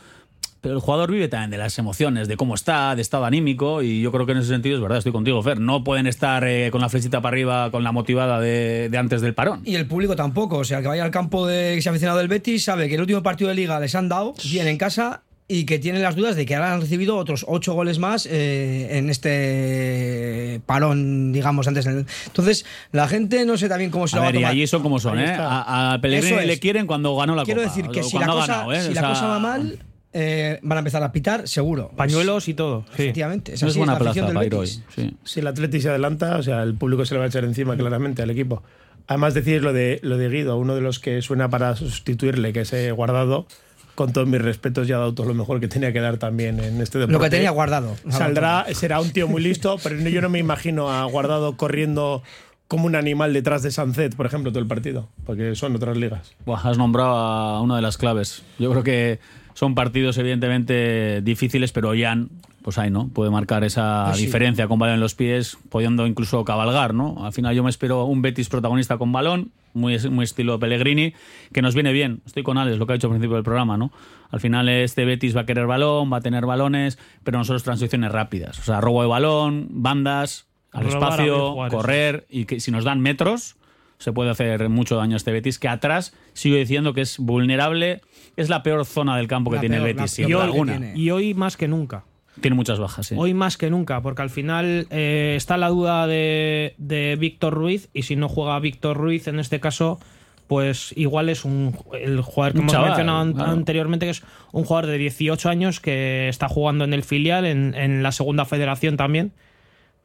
C: pero el jugador vive también de las emociones, de cómo está, de estado anímico, y yo creo que en ese sentido es verdad, estoy contigo, Fer. No pueden estar eh, con la flechita para arriba, con la motivada de, de antes del parón.
F: Y el público tampoco. O sea, que vaya al campo de que se ha aficionado del Betis sabe que el último partido de liga les han dado bien en casa y que tienen las dudas de que ahora han recibido otros ocho goles más eh, en este parón, digamos, antes. del- Entonces, la gente no sé también cómo se
C: A
F: lo va a
C: ver, y
F: tomar.
C: allí son como son, ¿eh? A, a Pellegrini
F: Eso es.
C: le quieren cuando ganó la
F: Quiero
C: Copa.
F: decir que
C: o
F: si la, cosa,
C: ganado, ¿eh?
F: si la cosa va mal, eh, van a empezar a pitar, seguro.
E: Pañuelos y todo. sí.
F: Efectivamente. Es
C: no es
F: así,
C: buena
F: la afición
C: plaza
F: del
C: para ir hoy. Sí.
D: Si el Atleti se adelanta, o sea, el público se le va a echar encima claramente al equipo. Además, decir lo de, lo de Guido, uno de los que suena para sustituirle, que es eh, guardado, con todos mis respetos, ya ha dado todo lo mejor que tenía que dar también en este deporte.
F: Lo que tenía guardado.
D: Saldrá, será un tío muy listo, [LAUGHS] pero yo no me imagino a guardado corriendo como un animal detrás de Sancet, por ejemplo, todo el partido, porque son otras ligas.
C: Buah, has nombrado a una de las claves. Yo creo que son partidos evidentemente difíciles, pero Jan, pues ahí, ¿no? Puede marcar esa
F: Pues sí.
C: diferencia con balón en los pies, pudiendo incluso cabalgar, ¿no? Al final yo me espero un Betis protagonista con balón, muy, muy estilo Pellegrini, que nos viene bien. Estoy con Alex, lo que ha dicho al principio del programa, ¿no? Al final este Betis va a querer balón, va a tener balones, pero nosotros transiciones rápidas. O sea, robo de balón, bandas, al
E: Robar
C: espacio, correr, y que si nos dan metros, se puede hacer mucho daño a este Betis, que atrás sigo diciendo que es vulnerable, es la peor zona del campo que
F: La
C: tiene
F: peor,
C: el Betis, alguna.
F: tiene.
E: Y hoy más que nunca.
C: Tiene muchas bajas, sí.
E: Hoy más que nunca, porque al final eh, está la duda de, de Víctor Ruiz y si no juega Víctor Ruiz en este caso, pues igual es un el jugador que
C: Un
E: hemos
C: chaval,
E: mencionado an-
C: claro.
E: anteriormente, que es un jugador de 18 años que está jugando en el filial, en, en la segunda federación también.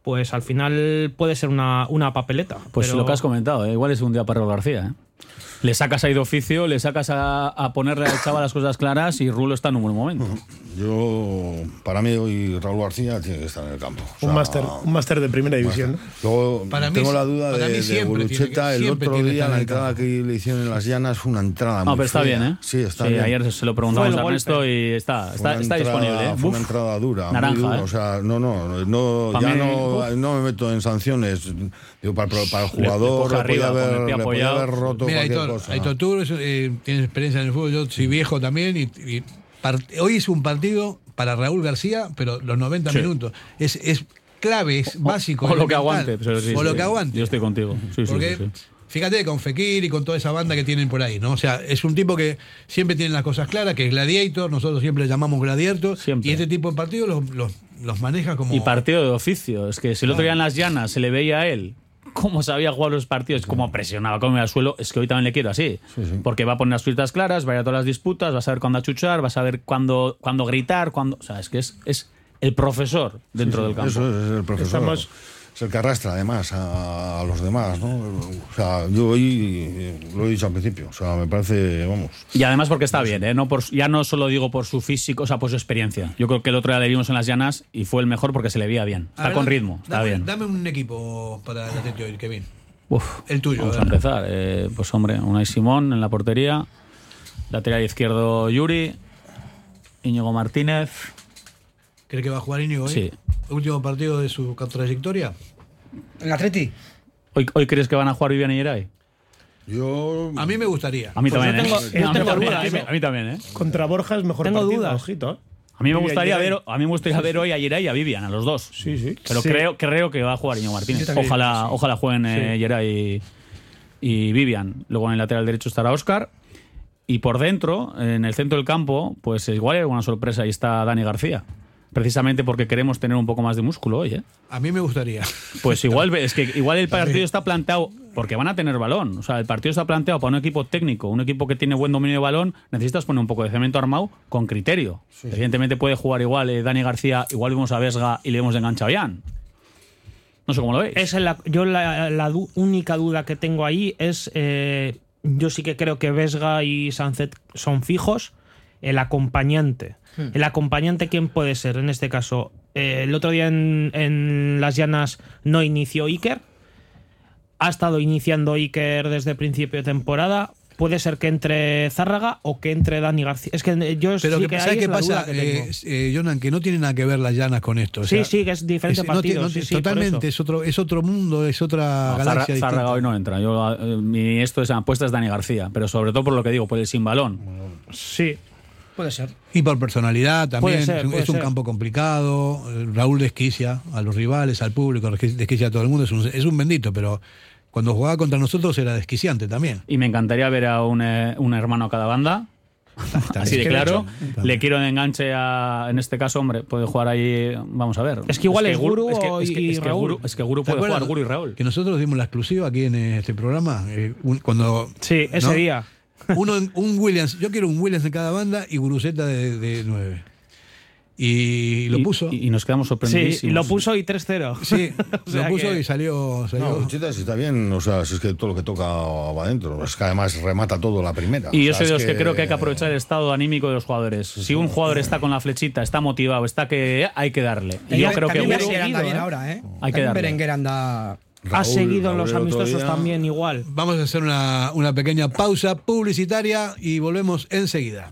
E: Pues al final puede ser una, una papeleta.
C: Pues
E: pero-
C: lo que has comentado, ¿eh? igual es un día para Raúl García. ¿eh? Le sacas ahí de oficio, le sacas a, a ponerle al chaval las cosas claras y Rulo está en un buen momento.
G: Yo, para mí hoy Raúl García tiene que estar en el campo. O sea,
D: un máster, un máster de primera división. ¿no?
G: Luego
B: Para mí
G: tengo la duda
B: para
G: de, de
B: que-
G: el otro día la entrada
B: campo.
G: que le hicieron en las llanas fue una entrada
C: No,
G: muy
C: pero está bien, ¿eh?
G: Sí, está
C: Sí,
G: bien.
C: ayer se lo preguntamos a Ernesto y está, está,
G: una
C: está
G: entrada-
C: disponible. ¿eh?
G: Fue una entrada dura. muy
C: Naranja,
G: dura,
C: ¿eh?
G: O sea, no, no, no, ya
C: mí,
G: no, no me meto en sanciones. Digo, para, para el
C: Le- le
G: jugador le, podía podía haber roto
B: Mira, Aitor, tú eh, tienes experiencia en el fútbol, yo soy viejo también y, hoy es un partido para Raúl García, pero los 90
C: Sí.
B: minutos. Es, es clave, es básico.
C: O lo que aguante. sí,
B: o lo que aguante.
C: Yo estoy contigo. Sí,
B: Porque fíjate con Fekir y con toda esa banda que tienen por ahí, ¿no? O sea, es un tipo que siempre tiene las cosas claras, que es gladiator, nosotros siempre le llamamos gladiator,
C: Siempre.
B: y este tipo de partidos los, los, los maneja como...
C: Y partido de oficio. Es que si el otro día en las llanas se le veía a él cómo sabía jugar los partidos, cómo presionaba, cómo iba al suelo, es que hoy también le quiero así. Porque va a poner las fitas claras, va a ir a todas las disputas, va a saber cuándo achuchar, va a saber cuándo, cuándo gritar, cuándo. O sea, es que es, es el profesor dentro
G: Sí, sí,
C: del campo.
G: Eso es, es el profesor.
D: Estamos-
G: Es el que arrastra además a, a los demás, ¿no? O sea, yo hoy eh, lo he dicho al principio, o sea, me parece, vamos.
C: Y además porque está bien, ¿eh? no por, ya no solo digo por su físico, o sea, por su experiencia. Yo creo que el otro día le vimos en las llanas y fue el mejor porque se le veía bien. Está
B: ver,
C: con
B: dame-
C: ritmo, está
B: dame,
C: bien.
B: Dame un equipo para el Atlético hoy, Kevin.
C: Uf,
B: El tuyo,
C: Vamos
B: a
C: empezar. Eh, pues hombre, Unai Simón en la portería. Lateral izquierdo Yuri. Íñigo Martínez.
B: ¿Crees que va a jugar Íñigo hoy?
C: Sí.
B: Último partido de su trayectoria.
F: ¿El Atleti?
C: ¿Hoy, hoy crees que van a jugar Vivian y Geray?
G: Yo.
B: A mí me gustaría.
C: A mí
E: Pues
C: también, ¿eh? A mí también,
E: dudas,
C: a mí-
E: ¿eh?
C: a mí también, ¿eh?
D: Contra Borja es mejor
E: Tengo
D: partido,
E: dudas.
D: ojito. ¿eh?
C: A mí me gustaría ver, a mí me gustaría ver hoy a Geray y a Vivian, a los dos.
D: Sí, sí.
C: Pero
D: Sí.
C: creo, creo que va a jugar Íñigo Martínez. Ojalá,
F: sí.
C: ojalá jueguen eh,
D: Sí.
C: Geray y, y Vivian. Luego en el lateral derecho estará Oscar. Y por dentro, en el centro del campo, pues igual hay alguna sorpresa. Ahí está Dani García. Precisamente porque queremos tener un poco más de músculo hoy, ¿eh?
B: A mí me gustaría.
C: Pues igual es que igual el [LAUGHS] partido está planteado porque van a tener balón. O sea, el partido está planteado para un equipo técnico, un equipo que tiene buen dominio de balón. Necesitas poner un poco de cemento armado con criterio. Evidentemente puede jugar igual eh, Dani García, igual vimos a Vesga y le hemos enganchado a Jan. No sé cómo lo veis.
E: Es la, yo la, la du- única duda que tengo ahí es, eh, yo sí que creo que Vesga y Sunset son fijos. El acompañante.
F: Hmm.
E: El acompañante, ¿quién puede ser en este caso? Eh, el otro día en, en Las Llanas no inició Iker. Ha estado iniciando Iker desde principio de temporada. Puede ser que entre Zárraga o que entre Dani García. Es que yo
B: Pero
E: sí
B: que,
E: que
B: ¿sabes
E: ahí
B: qué
E: es la
B: pasa,
E: duda que tengo.
B: eh, eh, Jonan? Que no tiene nada que ver las llanas con esto. o
E: Sí,
B: sea,
E: sí, que es diferente partido,
B: no
E: sí,
B: tiene-
E: sí, por
B: totalmente, es otro, es otro mundo, es otra
C: No,
B: galaxia. distinta.
C: Zárraga hoy no entra. Yo, eh, mi esto es apuesta es Dani García, pero sobre todo por lo que digo, por el sin balón.
E: Sí.
F: Puede ser.
B: Y por personalidad también.
E: Puede ser,
B: es un,
E: puede
B: es un
E: ser.
B: campo complicado. Raúl desquicia a los rivales, al público, desquicia a todo el mundo. Es un, es un bendito, pero cuando jugaba contra nosotros era desquiciante también.
C: Y me encantaría ver a un, eh, un hermano a cada banda. Así de claro. Le quiero de enganche a. En este caso, hombre, puede jugar ahí. Vamos a ver.
E: Es que igual es
C: Guru-
E: Guru
C: es que- es que-
E: y
C: es que
E: Raúl.
C: Guru- Es que Guru
B: ¿Te
C: puede jugar, Guru y Raúl.
B: Que nosotros dimos la exclusiva aquí en este programa. eh, un- cuando,
E: Sí, ese
B: ¿no?
E: día.
B: Uno, un Williams, yo quiero un Williams en cada banda y Guruceta de, de 9. Y lo
C: Y-
B: puso.
C: Y, y nos quedamos
E: Sí,
C: sorprendidísimos.
E: y lo puso y 3-0.
B: Sí, [LAUGHS]
E: O sea
B: lo puso
E: que-
B: y salió. salió.
G: No, Chita, si está bien, o sea, si es que todo lo que toca va adentro. Es que además remata todo la primera.
C: Y yo soy de
G: es
C: los que... creo que hay que aprovechar el estado anímico de los jugadores. Si un jugador está con la flechita, está motivado, está que hay que darle. Y yo creo que
F: también
C: Guru-
F: Berenguer anda bien ahora, ¿eh?
C: Hay que darle.
F: Berenguer anda...
E: ha
G: Raúl-
E: seguido en los amistosos también igual.
B: Vamos a hacer una, una pequeña pausa publicitaria y volvemos enseguida.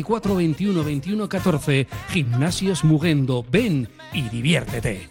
I: 944 21 21 14. Gimnasios Mugendo. Ven y diviértete.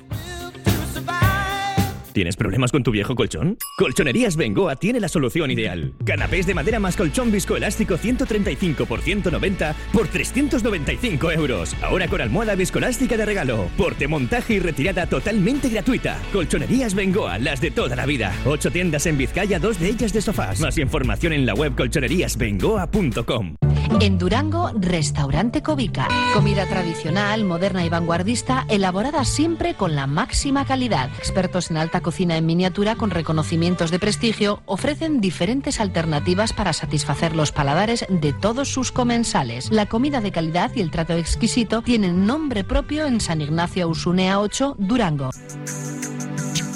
O: ¿Tienes problemas con tu viejo colchón? Colchonerías Bengoa tiene la solución ideal. Canapés de madera más colchón viscoelástico 135 por 190 por 395 euros. Ahora con almohada viscoelástica de regalo. Porte, montaje y retirada totalmente gratuita. Colchonerías Bengoa, las de toda la vida. Ocho tiendas en Vizcaya, dos de ellas de sofás. Más información en la web colchoneríasbengoa.com.
P: En Durango, Restaurante Covica. Comida tradicional, moderna y vanguardista, elaborada siempre con la máxima calidad. Expertos en alta cocina en miniatura con reconocimientos de prestigio ofrecen diferentes alternativas para satisfacer los paladares de todos sus comensales. La comida de calidad y el trato exquisito tienen nombre propio en San Ignacio Usunea 8, Durango.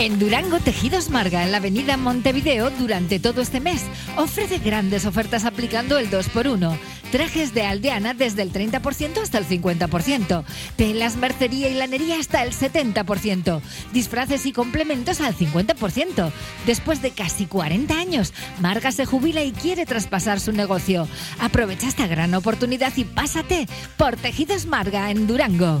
L: En Durango Tejidos Marga, en la avenida Montevideo, durante todo este mes, ofrece grandes ofertas aplicando el 2x1. Trajes de aldeana desde el 30% hasta el 50%. Telas, mercería y lanería hasta el 70%. Disfraces y complementos al 50%. Después de casi 40 años, Marga se jubila y quiere traspasar su negocio. Aprovecha esta gran oportunidad y pásate por Tejidos Marga en Durango.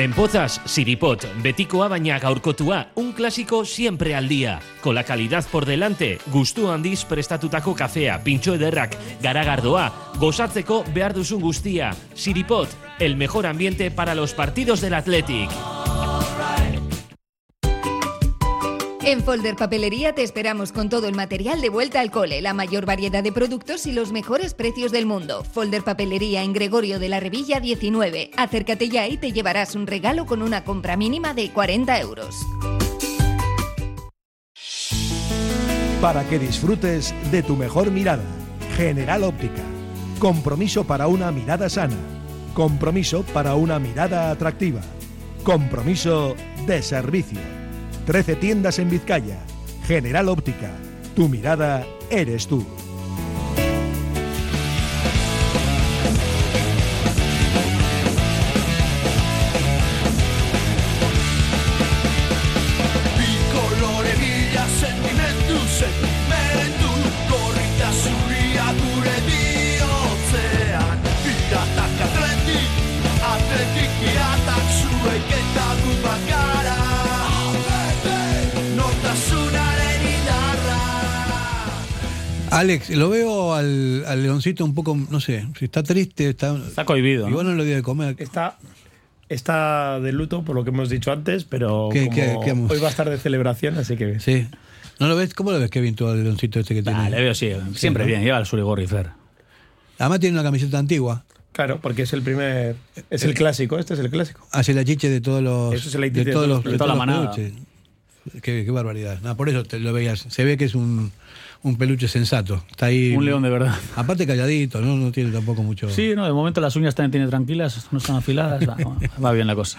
M: En Pozas, Siripot, Betikoa baina gaurkotua, un clásico siempre al día. Con la calidad por delante, gustu handiz prestatutako kafea, pintxo ederrak, garagardoa, gozatzeko behar duzun guztia. Siripot, el mejor ambiente para los partidos del Athletic.
Q: En Folder Papelería te esperamos con todo el material de vuelta al cole, la mayor variedad de productos y los mejores precios del mundo. Folder Papelería en Gregorio de la Revilla 19. Acércate ya y te llevarás un regalo con una compra mínima de 40 euros.
J: Para que disfrutes de tu mejor mirada. General Óptica. Compromiso para una mirada sana. Compromiso para una mirada atractiva. Compromiso de servicio. 13 tiendas en Vizcaya. General Óptica. Tu mirada eres tú.
B: Alex, lo veo al, al leoncito un poco, no sé, si está triste, está.
C: Está cohibido.
B: Y
C: ¿no?
B: no lo dio de comer.
D: Está, está de luto por lo que hemos dicho antes, pero
B: ¿Qué-
D: como
B: qué- qué hemos-
D: hoy va a estar de celebración, así que
B: Sí. ¿No lo ves? ¿Cómo lo ves, Kevin, tú al leoncito este que tiene?
C: Ah, le veo sí, siempre
B: ¿no?
C: bien, lleva el surigorri, Fer.
B: Además tiene una camiseta antigua.
D: Claro, porque es el primer. Es el clásico, este es el clásico.
B: Hace la chiche de todos los.
D: Eso es el
B: de
D: de
B: todos los. de
C: toda
B: todos
C: la manada.
B: Qué, qué barbaridad. No, por eso te lo veías. Se ve que es un, un peluche sensato. Está ahí.
C: Un león de verdad. [LAUGHS]
B: Aparte calladito, ¿no? No tiene tampoco mucho.
C: Sí, no, de momento las uñas también tiene tranquilas, no están afiladas, va, [LAUGHS] va bien la cosa.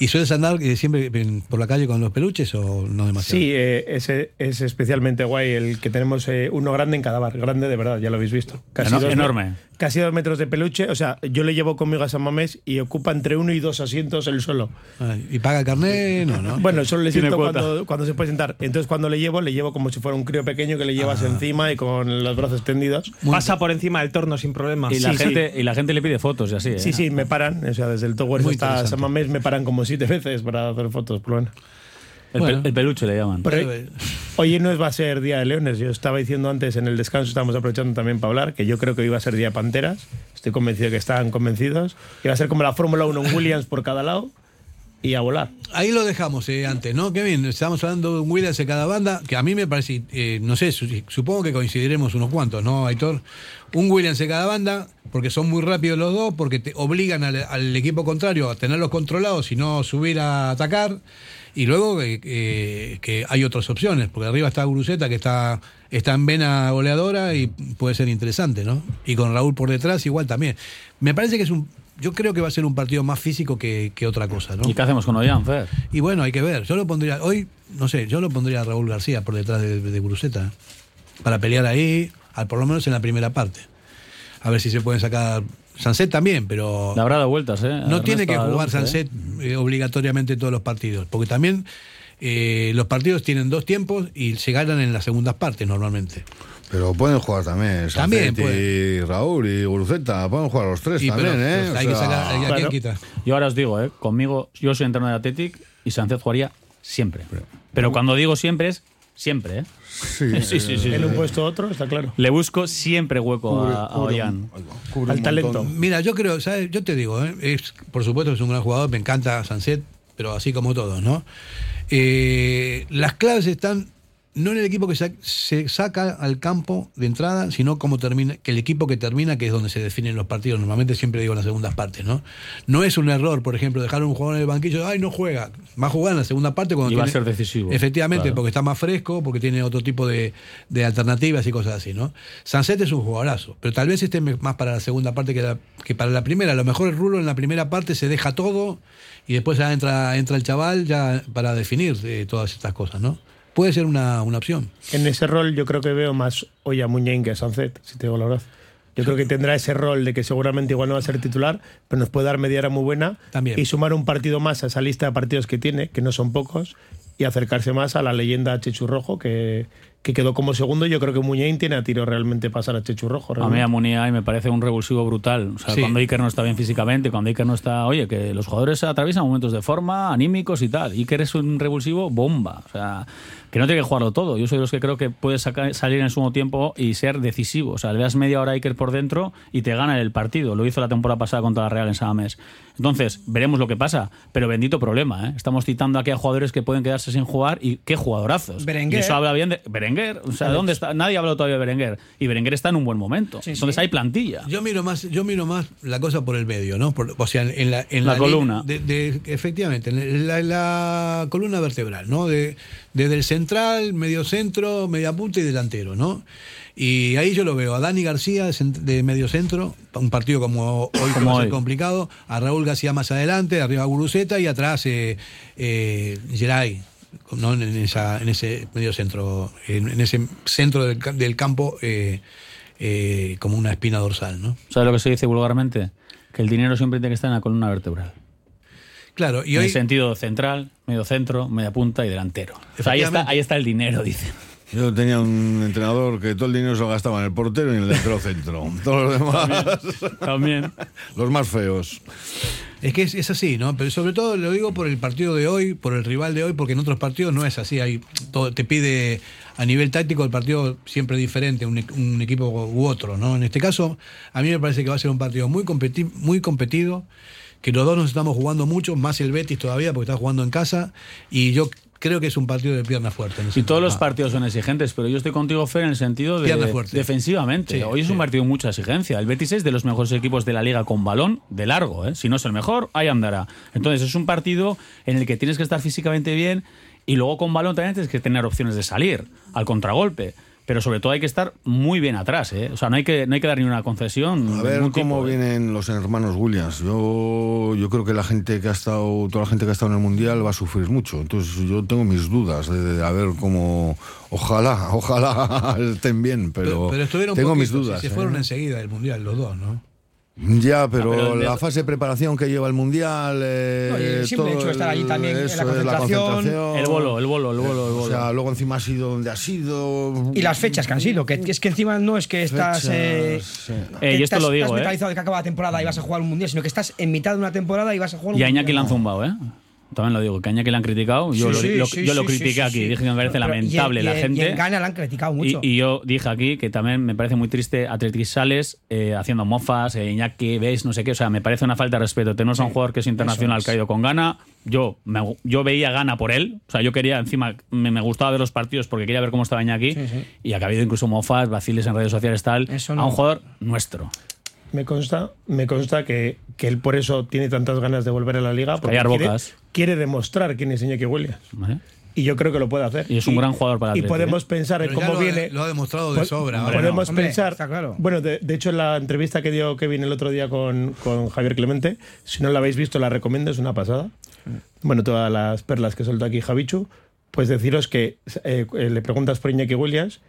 B: ¿Y sueles andar eh, siempre por la calle con los peluches o no demasiado?
D: Sí, eh, ese es especialmente guay el que tenemos eh, uno grande en cada bar. Grande de verdad, ya lo habéis visto.
C: Eno-
D: dos-
C: enorme.
D: Casi dos metros de peluche. O sea, yo le llevo conmigo a San Mamés y ocupa entre uno y dos asientos él solo.
B: Ay, ¿Y paga carné? No, ¿no?
D: Bueno, solo le siento cuando, cuando se puede sentar. Entonces, cuando le llevo, le llevo como si fuera un crío pequeño que le llevas encima y con los brazos extendidos.
E: Pasa por encima del torno sin problema.
C: Y la,
D: Sí,
C: gente, y la gente le pide fotos y así. ¿eh?
D: Sí, sí, me paran. O sea, desde el Tower
B: Muy
D: hasta. San Mamés me paran como siete veces para hacer fotos. Pero bueno.
C: El,
B: Bueno.
C: pel- el peluche le llaman.
D: Pero hoy no va a ser Día de Leones. Yo estaba diciendo antes en el descanso, estábamos aprovechando también para hablar, que yo creo que iba a ser Día de Panteras. Estoy convencido que están convencidos. Iba a ser como la Fórmula 1 en Williams por cada lado y a volar.
B: Ahí lo dejamos eh, antes, ¿no? Kevin, estábamos hablando de un Williams de cada banda, que a mí me parece, eh, no sé, su- supongo que coincidiremos unos cuantos, ¿no, Aitor? Un Williams de cada banda, porque son muy rápidos los dos, porque te obligan al, al equipo contrario a tenerlos controlados y no subir a atacar. Y luego eh, eh, que hay otras opciones, porque arriba está Guruceta, que está, está en vena goleadora y puede ser interesante, ¿no? Y con Raúl por detrás igual también. Me parece que es un... Yo creo que va a ser un partido más físico que, que otra cosa, ¿no?
C: ¿Y qué hacemos con Ollán, Fer?
B: Y bueno, hay que ver. Yo lo pondría, hoy, no sé, yo lo pondría a Raúl García por detrás de, de Guruceta, ¿eh? para pelear ahí, al, por lo menos en la primera parte. A ver si se pueden sacar. Sanset también, pero
C: Le habrá dado vueltas, ¿eh?
B: no tiene que jugar
C: ¿eh?
B: Sanset eh, obligatoriamente todos los partidos, porque también eh, los partidos tienen dos tiempos y se ganan en las segundas partes normalmente.
G: Pero pueden jugar también.
B: También
G: y Raúl y Guruceta. Pueden jugar los tres
B: Y, pero,
G: también, ¿eh?
B: pues,
G: O
B: hay que
G: sea,
B: sacar- hay ¿a quién quita?
C: Yo ahora os digo, ¿eh? conmigo, yo soy entrenador de Athletic y Sánchez jugaría siempre. Pero cuando digo siempre es siempre, ¿eh?
G: Sí, [LAUGHS]
C: Sí, sí, sí,
D: En
C: sí.
D: un puesto u otro, está claro.
C: Le busco siempre hueco
G: Cubre-
C: a, a Ollán.
D: Al talento.
B: Mira, yo creo, ¿sabes? Yo te digo, ¿eh? es, por supuesto es un gran jugador, me encanta Sanset, pero así como todos, ¿no? Eh, las claves están no en el equipo que se saca al campo de entrada, sino como termina, que el equipo que termina, que es donde se definen los partidos. Normalmente siempre digo en las segundas partes, ¿no? No es un error, por ejemplo, dejar a un jugador en el banquillo, ay, no juega. Va a jugar en la segunda parte cuando
C: Y va a
B: tiene-
C: ser decisivo.
B: Efectivamente,
C: Claro.
B: porque está más fresco, porque tiene otro tipo de, de alternativas y cosas así, ¿no? Sanset es un jugadorazo, pero tal vez esté más para la segunda parte que, la- que para la primera. A lo mejor el Rulo en la primera parte se deja todo y después ya entra, entra el chaval ya para definir eh, todas estas cosas, ¿no? Puede ser una, una opción.
D: En ese rol yo creo que veo más hoy a Muñain que a Sanzet, si te digo la verdad. Yo creo que tendrá ese rol de que seguramente igual no va a ser titular, pero nos puede dar media hora muy buena
B: También.
D: y sumar un partido más a esa lista de partidos que tiene, que no son pocos, y acercarse más a la leyenda Chechu Rojo, que, que quedó como segundo. Yo creo que Muñain tiene a tiro realmente pasar a Chechu Rojo.
C: A mí a Muniain me parece un revulsivo brutal. O sea,
D: Sí.
C: cuando Iker no está bien físicamente, cuando Iker no está... Oye, que los jugadores atraviesan momentos de forma, anímicos y tal. Iker es un revulsivo bomba. O sea, que no tiene que jugarlo todo. Yo soy de los que creo que puede sacar- salir en el sumo tiempo y ser decisivo. O sea, le das media hora a Iker por dentro y te gana el partido. Lo hizo la temporada pasada contra la Real en Samamés. Entonces, veremos lo que pasa. Pero bendito problema, ¿eh? Estamos citando aquí a jugadores que pueden quedarse sin jugar y qué jugadorazos.
F: Berenguer.
C: Y eso habla bien de Berenguer. O sea, ¿dónde está? Nadie ha hablado todavía de Berenguer. Y Berenguer está en un buen momento. Entonces hay plantilla.
B: Yo miro más, yo miro más la cosa por el medio, ¿no? Por- o sea, en la, en
C: La columna.
B: de- de- efectivamente, en la, la columna vertebral, ¿no? De, desde el central, medio centro, media punta y delantero, ¿no? Y ahí yo lo veo a Dani García de medio centro, un partido como hoy
C: Como
B: va a ser complicado, a Raúl García más adelante, arriba Guruceta y atrás eh, eh, Geray, ¿no? en, esa, en ese medio centro, en, en ese centro del campo eh, eh, como una espina dorsal, ¿no?
C: ¿Sabes lo que se dice vulgarmente? Que el dinero siempre tiene que estar en la columna vertebral.
B: Claro, y
C: en
B: hoy
C: el sentido central, medio centro, media punta y delantero. O sea, ahí, está, ahí está el dinero, dicen.
G: Yo tenía un entrenador que todo el dinero se lo gastaba en el portero y en el delantero centro. [LAUGHS] Todos los demás.
C: También.
G: Los más feos.
B: Es que es, es así, ¿no? Pero sobre todo lo digo por el partido de hoy, por el rival de hoy, porque en otros partidos no es así. Hay, todo, te pide a nivel táctico el partido siempre diferente, un, un equipo u otro, ¿no? En este caso, a mí me parece que va a ser un partido muy, competi- muy competido, que los dos nos estamos jugando mucho, más el Betis todavía, porque está jugando en casa, y yo creo que es un partido de pierna fuerte. en
C: Y todos los
B: sentido.
C: partidos son exigentes, pero yo estoy contigo, Fer, en el sentido de defensivamente.
B: Sí,
C: Hoy es un partido de mucha exigencia. El Betis es de los mejores equipos de la liga con balón de largo. ¿eh? Si no es el mejor, ahí andará. Entonces es un partido en el que tienes que estar físicamente bien y luego con balón también tienes que tener opciones de salir al contragolpe. Pero sobre todo hay que estar muy bien atrás. ¿eh? O sea, no hay que, no hay que dar ni una concesión.
G: A ver cómo
C: tipo, ¿eh?
G: vienen los hermanos Williams. Yo, yo creo que la gente que ha estado, toda la gente que ha estado en el mundial va a sufrir mucho. Entonces yo tengo mis dudas de, de a ver cómo, ojalá, [LAUGHS] ojalá [LAUGHS] estén bien, pero,
B: Pero, pero estuvieron
G: tengo mis dudas.
B: Se
G: ¿eh?
B: fueron enseguida del Mundial, los dos, ¿no?
G: Ya, pero,
B: Ah, pero el
G: la fase de preparación que lleva el mundial. eh,
F: No, el simple
G: todo
F: hecho de estar allí
G: el-
F: también en la concentración.
C: El bolo, el bolo, el bolo, el bolo.
G: O sea, luego encima ha sido donde ha sido.
F: Y las fechas que han sido, que es que encima no es que estás.
G: Fechas,
F: eh,
G: sí.
F: que
C: Eh, y esto
F: estás-
C: lo digo,
F: estás
C: ¿eh?
F: mentalizado de que acaba la temporada y vas a jugar un mundial, sino que estás en mitad de una temporada y vas a jugar un
C: Y a Iñaki le han zumbado, ¿eh? También lo digo, que Iñaki le han criticado. Yo,
F: Sí,
C: lo,
F: sí,
C: lo-
F: sí,
C: yo lo
F: sí,
C: critiqué
F: sí,
C: aquí.
F: sí.
C: Dije que me parece
F: Pero- y-
C: lamentable
F: y-
C: la
F: y
C: gente.
F: en Ghana la han criticado
C: Y,
F: mucho.
C: y yo dije aquí que también me parece muy triste Atletis Sales eh, haciendo mofas, eh, Iñaki, veis, no sé qué. O sea, me parece una falta de respeto. Tenemos a un jugador que es internacional
F: es.
C: caído con Gana. Yo, me- yo veía Gana por él. O sea, yo quería, encima, me, me gustaba ver los partidos porque quería ver cómo estaba Iñaki. Y ha habido incluso mofas, vaciles en redes sociales, tal. A un jugador nuestro.
D: Me consta, me consta que, que él por eso tiene tantas ganas de volver a la liga. Porque
C: Callar
D: quiere,
C: bocas.
D: Quiere demostrar quién es Iñaki Williams.
C: ¿vale?
D: Y yo creo que lo puede hacer.
C: Y es un gran jugador para
D: Y
C: Atleti,
D: podemos
C: ¿eh?
D: pensar en cómo
B: lo ha-
D: viene.
B: lo ha demostrado de sobra.
C: Hombre,
D: Podemos
F: Hombre,
D: pensar.
F: está claro.
D: Bueno, de, de hecho, en la entrevista que dio Kevin el otro día con, con Javier Clemente, si no la habéis visto, la recomiendo, es una pasada. Bueno, todas las perlas que soltó aquí Javichu, pues deciros que eh, eh, le preguntas por Iñaki Williams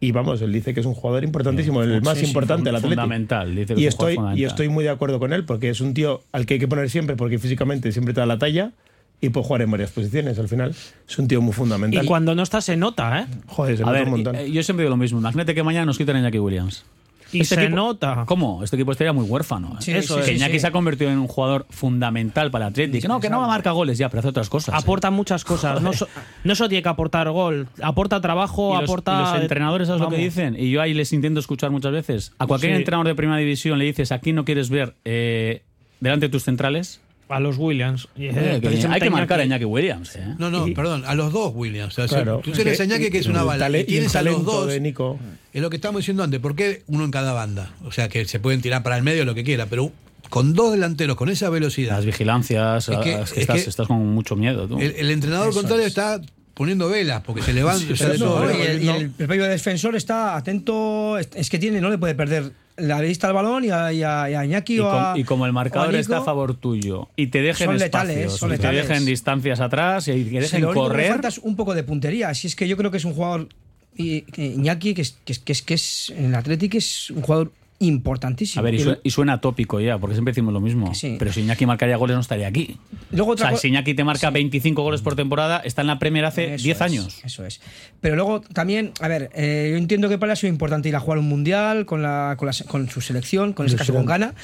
D: y vamos, él dice que es un jugador importantísimo, el más
C: Sí, sí,
D: importante del Atlético.
C: Fundamental. Dice que
D: Y
C: es un
D: estoy, y
C: fundamental.
D: estoy muy de acuerdo con él, porque es un tío al que hay que poner siempre, porque físicamente siempre te da la talla y puede jugar en varias posiciones al final. Es un tío muy fundamental.
E: Y cuando no está se nota, ¿eh?
D: Joder, se
C: A
D: nota
C: ver,
D: un montón.
C: eh, yo siempre digo lo mismo. Imagínate que mañana nos quitan a Iñaki Williams.
E: Y se nota.
C: ¿Cómo? Este equipo estaría muy huérfano. ¿eh?
E: Sí,
C: Eso
E: sí,
C: es.
E: sí,
C: Iñaki
E: sí.
C: se ha convertido en un jugador fundamental para el Atlético. No, que no marca goles ya, pero hace otras cosas. ¿eh?
E: Aporta muchas cosas. No, so- no solo tiene que aportar gol, aporta trabajo,
C: Y los,
E: aporta.
C: y los entrenadores, ¿sabes lo que
E: Vamos.
C: dicen? Y yo ahí les intento escuchar muchas veces. A cualquier
E: Sí.
C: entrenador de primera división le dices, aquí no quieres ver eh, delante de tus centrales,
E: A los Williams.
C: Eh, que hay que marcar a Iñaki Williams. ¿eh?
B: No, no, perdón, a los dos Williams. O sea,
D: Claro.
B: tú tienes a Iñaki que es una bala. Y tienes
D: y
B: a los
D: talento
B: dos.
D: de Nico.
B: Es lo que estábamos diciendo antes. ¿Por qué uno en cada banda? O sea, que se pueden tirar para el medio lo que quiera, pero con dos delanteros, con esa velocidad.
C: Las vigilancias,
B: Es que-
C: es que
B: es
C: estás,
B: que-
C: estás con mucho miedo. Tú.
B: El, el entrenador
F: Eso
B: contrario
F: es.
B: está poniendo velas porque se levanta.
F: Sí,
B: sale
F: no,
B: todo.
F: y el, y el- el propio defensor está atento, es, es que tiene, no le puede perder la vista al balón y a, y a- y a Iñaki
C: Y,
F: o
C: com-
F: a-
C: y como el marcador
F: Nico,
C: está a favor tuyo y te dejen
F: Son
C: espacios,
F: letales, son
C: y te dejen distancias atrás y te dejen
F: único que le
C: correr.
F: es un poco de puntería. Así es que yo creo que es un jugador que Iñaki que es, que es, que es, que es- en el Atlético es un jugador importantísimo.
C: A ver, y,
F: Y
C: sue- y suena tópico ya, porque siempre decimos lo mismo.
F: sí.
C: Pero si Iñaki marcaría goles no estaría aquí.
F: Luego
C: O sea, si Iñaki te marca 25 goles por temporada, está en la Premier hace
F: Eso
C: 10
F: es,
C: años.
F: Eso es. Pero luego también, a ver, eh, yo entiendo que para él ha sido importante ir a jugar un mundial con, la, con, la con su selección, con este caso con Ghana.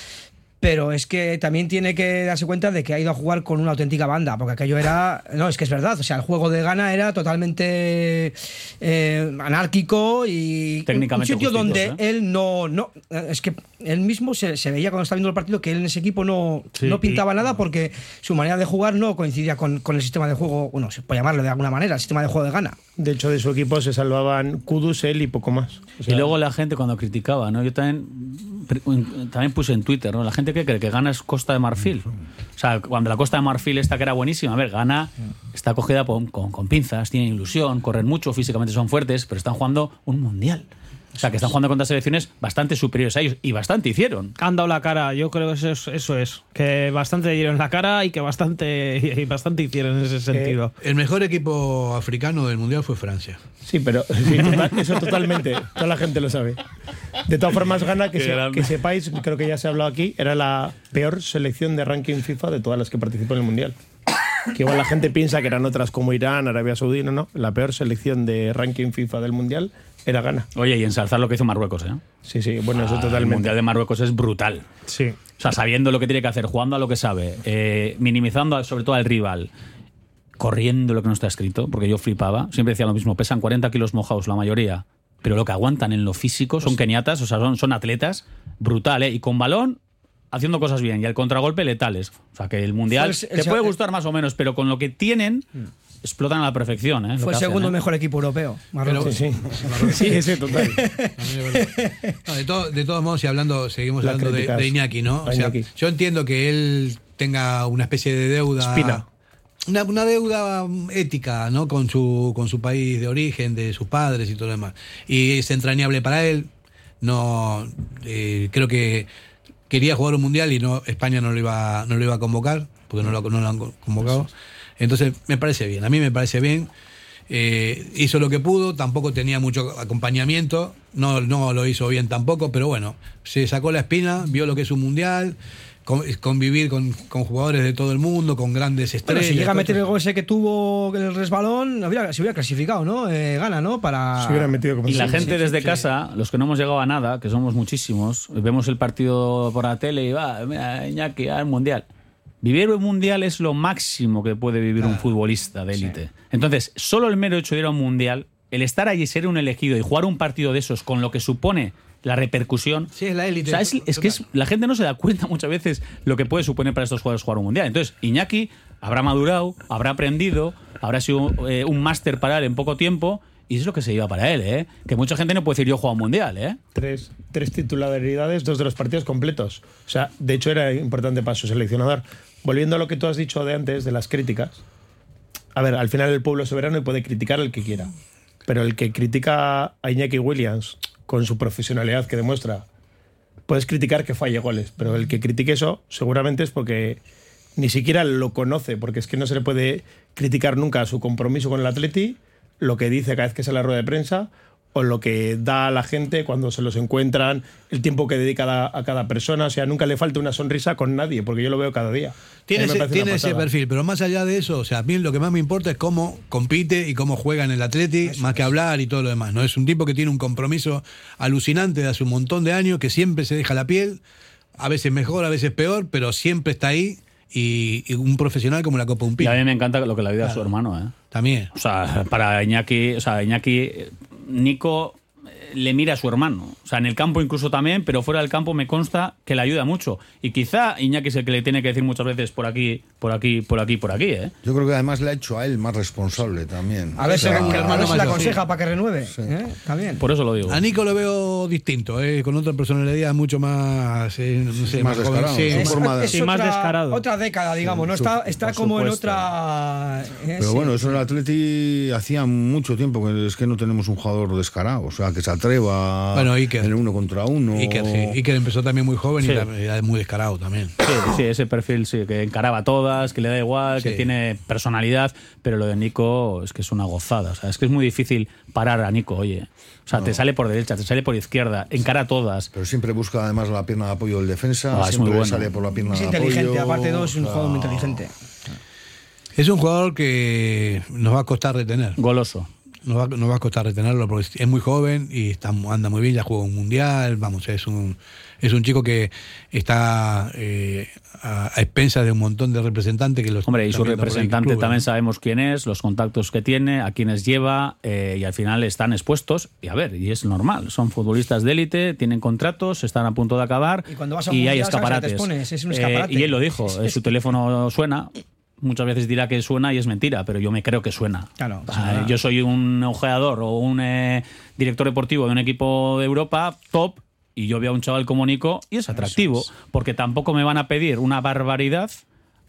F: Pero es que también tiene que darse cuenta de que ha ido a jugar con una auténtica banda, porque aquello era. No, es que es verdad. O sea, el juego de Ghana era totalmente eh, anárquico y.
C: Técnicamente
F: Un sitio
C: justitos,
F: donde
C: ¿eh?
F: él no. no es que él mismo se, se veía cuando estaba viendo el partido que él en ese equipo no,
D: Sí,
F: no pintaba nada porque su manera de jugar no coincidía con, con el sistema de juego. Bueno, se puede llamarlo de alguna manera, el sistema de juego de Ghana.
D: De hecho, de su equipo se salvaban Kudus, él y poco más. O sea,
C: y luego la gente cuando criticaba, ¿no? Yo también, también puse en Twitter, ¿no? La gente que cree que gana es Costa de Marfil. O sea, cuando la Costa de Marfil esta que era buenísima, a ver, gana, está cogida con, con- con pinzas, tiene ilusión, corren mucho, físicamente son fuertes, pero están jugando un mundial. O sea, que están jugando contra selecciones bastante superiores a ellos y bastante hicieron.
E: Han dado la cara, yo creo que eso es, eso es. Que bastante dieron la cara y que bastante, [LAUGHS] y bastante hicieron en ese sentido.
B: El mejor equipo africano del mundial fue Francia.
D: Sí, pero [LAUGHS] sí, total- eso totalmente. Toda la gente lo sabe. De todas formas, gana que, se- que sepáis, creo que ya se ha hablado aquí, era la peor selección de ranking FIFA de todas las que participó en el Mundial. Que igual la gente piensa que eran otras como Irán, Arabia Saudí, no, no. La peor selección de ranking FIFA del Mundial era Ghana.
C: Oye, y ensalzar lo que hizo Marruecos, ¿eh?
D: Sí, sí, bueno, eso
C: Ah, El
D: totalmente.
C: Mundial de Marruecos es brutal.
E: Sí.
C: O sea, sabiendo lo que tiene que hacer, jugando a lo que sabe, eh, minimizando sobre todo al rival, corriendo lo que no está escrito, porque yo flipaba. Siempre decía lo mismo, pesan 40 kilos mojados la mayoría, pero lo que aguantan en lo físico
D: Pues
C: son keniatas, o sea, son, son atletas, brutal, ¿eh? Y con balón haciendo cosas bien y al contragolpe letales. O sea, que el Mundial
F: el- el-
C: te puede gustar más o menos, pero con lo que tienen explotan a la perfección, ¿eh?
F: Fue el segundo
C: ¿eh?
F: mejor equipo europeo. Marruecos.
D: Sí, sí. Sí, sí, total. [LAUGHS]
B: No, de, todo- de todos modos, y hablando, seguimos
D: La
B: hablando de, de Iñaki, ¿no? O sea,
D: Iñaki.
B: yo entiendo que él tenga una especie de deuda.
D: Espina.
B: Una, una deuda ética, ¿no? Con su, con su país de origen, de sus padres y todo lo demás. Y es entrañable para él. No, eh, creo que quería jugar un mundial y no España no lo iba, no lo iba a convocar, porque no lo, no lo han convocado. Entonces, me parece bien. A mí me parece bien. Eh, hizo lo que pudo, tampoco tenía mucho acompañamiento, no, no lo hizo bien tampoco, pero bueno, se sacó la espina, vio lo que es un mundial, con- convivir con, con jugadores de todo el mundo, con grandes
F: Bueno,
B: estrellas.
F: si llega a meter el gol ese que tuvo el resbalón, hubiera- se hubiera clasificado, ¿no? Eh, gana, ¿no? Para.
D: Se hubiera metido como
C: Y la
D: Sí,
C: gente
D: sí,
C: desde
D: sí.
C: casa, los que no hemos llegado a nada, que somos muchísimos, vemos el partido por la tele y va, mira, Iñaki, al mundial. Vivir un mundial es lo máximo que puede vivir un futbolista de élite. Entonces, solo el mero hecho de ir a un mundial, el estar allí, ser un elegido y jugar un partido de esos con lo que supone la repercusión.
F: Sí, es la élite.
C: O sea, es, es que es- la gente no se da cuenta muchas veces lo que puede suponer para estos jugadores jugar un mundial. Entonces, Iñaki habrá madurado, habrá aprendido, habrá sido eh, un máster para él en poco tiempo. Y es lo que se lleva para él, ¿eh? Que mucha gente no puede decir yo juego mundial, ¿eh?
D: tres, tres titularidades, dos de los partidos completos. O sea, de hecho era importante para su seleccionador. Volviendo a lo que tú has dicho de antes, de las críticas. A ver, al final el pueblo es soberano y puede criticar al que quiera. Pero el que critica a Iñaki Williams con su profesionalidad que demuestra, puedes criticar que falle goles. Pero el que critique eso seguramente es porque ni siquiera lo conoce, porque es que no se le puede criticar nunca su compromiso con el Atleti, lo que dice cada vez que sale la rueda de prensa o lo que da a la gente cuando se los encuentran, el tiempo que dedica a, cada persona. O sea, nunca le falta una sonrisa con nadie, porque yo lo veo cada día.
B: Tiene, ese, tiene perfil, pero más allá de eso, o sea, a mí lo que más me importa es cómo compite y cómo juega en el Atleti, más que hablar y todo lo demás. ¿no? Es un tipo que tiene un compromiso alucinante de hace un montón de años, que siempre se deja la piel, a veces mejor, a veces peor, pero siempre está ahí y, y un profesional como la Copa Un
C: Y a mí me encanta lo que le ayuda a su hermano, ¿eh?
B: También.
C: O sea, para Iñaki, o sea, Iñaki, Nico eh, le mira a su hermano. O sea, en el campo incluso también, pero fuera del campo me consta que le ayuda mucho. Y quizá Iñaki es el que le tiene que decir muchas veces por aquí, por aquí, por aquí, por aquí, ¿eh?
G: Yo creo que además le ha hecho a él más responsable también.
F: A ver si
G: O sea,
F: el hermano se le aconseja para que renueve. ¿eh? También.
C: Por eso lo digo.
B: A Nico lo veo distinto, eh, con otra personalidad mucho más. eh, no sé,
G: más
B: joven.
G: descarado,
B: Sí, es- es
E: Sí, más
B: otra-
E: descarado.
F: Otra década, digamos, ¿no?
G: su-
F: Está, está como en otra. Eh,
G: Pero
F: sí.
G: bueno, eso en el Atleti hacía mucho tiempo que es que no tenemos un jugador descarado, o sea, que se atreva
B: Bueno, Iker.
G: en el uno contra uno.
B: Iker, sí. Iker empezó también muy joven
C: Sí.
B: y era muy descarado también.
C: Sí, sí, ese perfil sí, que encaraba todas, que le da igual, que tiene personalidad, pero lo de Nico es que es una gozada. O sea, es que es muy difícil parar a Nico, oye. O sea, te sale por derecha, te sale por izquierda, encara todas.
G: Pero siempre busca además la pierna de apoyo del defensa,
C: Ah, es
G: siempre
C: muy bueno.
G: sale por la pierna
F: Es
G: de
F: inteligente,
G: apoyo.
F: aparte de todo, es un
G: o sea,
F: jugador muy inteligente.
B: Es un jugador que nos va a costar retener.
C: Goloso.
B: Nos va, nos va a costar retenerlo porque es muy joven y está, anda muy bien, ya jugó un mundial, vamos, es un, es un chico que está eh, a, a expensas de un montón de representantes que los
C: Hombre, y su representante
B: club,
C: también
B: ¿no?
C: sabemos quién es, los contactos que tiene, a quienes lleva, eh, y al final están expuestos. Y a ver, y es normal, son futbolistas de élite, tienen contratos, están a punto de acabar
F: Y cuando vas a
C: y hay
F: mundial, ¿sabes a qué te
C: escaparates.
F: expones? Es un
C: Eh,
F: escaparate.
C: y él lo dijo, [LAUGHS] eh, su teléfono suena. Muchas veces dirá que suena y es mentira, pero yo me creo que suena.
F: Claro,
C: Ah,
F: suena.
C: yo soy un ojeador o un eh, director deportivo de un equipo de Europa top y yo veo a un chaval como Nico y es atractivo, porque tampoco me van a pedir una barbaridad,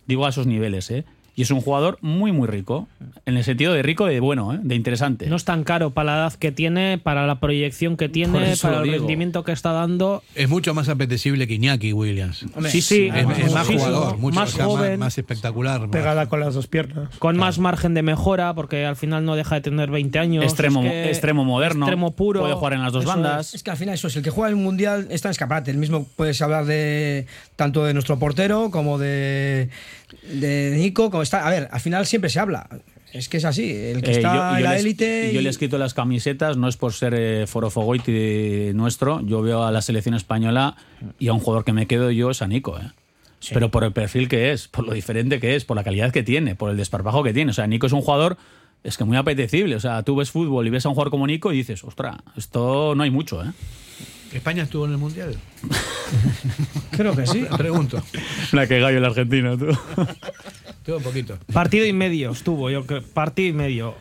C: digo a esos niveles, ¿eh? Y es un jugador muy, muy rico, en el sentido de rico, de bueno, ¿eh? de interesante.
E: No es tan caro para la edad que tiene, para la proyección que tiene, para el
C: digo.
E: rendimiento que está dando.
B: Es mucho más apetecible que Iñaki Williams.
F: Hombre,
E: Sí, sí,
B: Es, es más
E: sí, sí,
B: jugador, mucho
E: más
B: o sea,
E: joven.
B: más, espectacular. más-
D: Pegada con las dos piernas.
E: Con más margen de mejora, porque al final no deja de tener 20 años.
C: extremo,
E: Es que-
C: extremo moderno,
E: Extremo puro.
C: puede jugar en las dos
F: Eso
C: bandas.
F: Es, es que al final eso es, el que juega en el Mundial está en escaparate. El mismo puedes hablar de tanto de nuestro portero como de, de Nico. Como está, a ver, al final siempre se habla. Es que es así. El que
C: Eh,
F: está
C: yo- yo
F: en la élite.
C: Yo
F: y-
C: le he escrito las camisetas, no es por ser eh, forofogoiti nuestro. Yo veo a la selección española y a un jugador que me quedo yo es a Nico, ¿eh? Pero por el perfil que es, por lo diferente que es, por la calidad que tiene, por el desparpajo que tiene. O sea, Nico es un jugador, es que muy apetecible. O sea, tú ves fútbol y ves a un jugador como Nico y dices, ostras, esto no hay mucho, ¿eh?
B: ¿España estuvo en el mundial? [LAUGHS]
F: Creo que sí.
B: Pregunto.
C: La que gallo el argentino, tú.
B: Estuvo un poquito.
E: Partido y medio estuvo, yo creo. Partido y medio.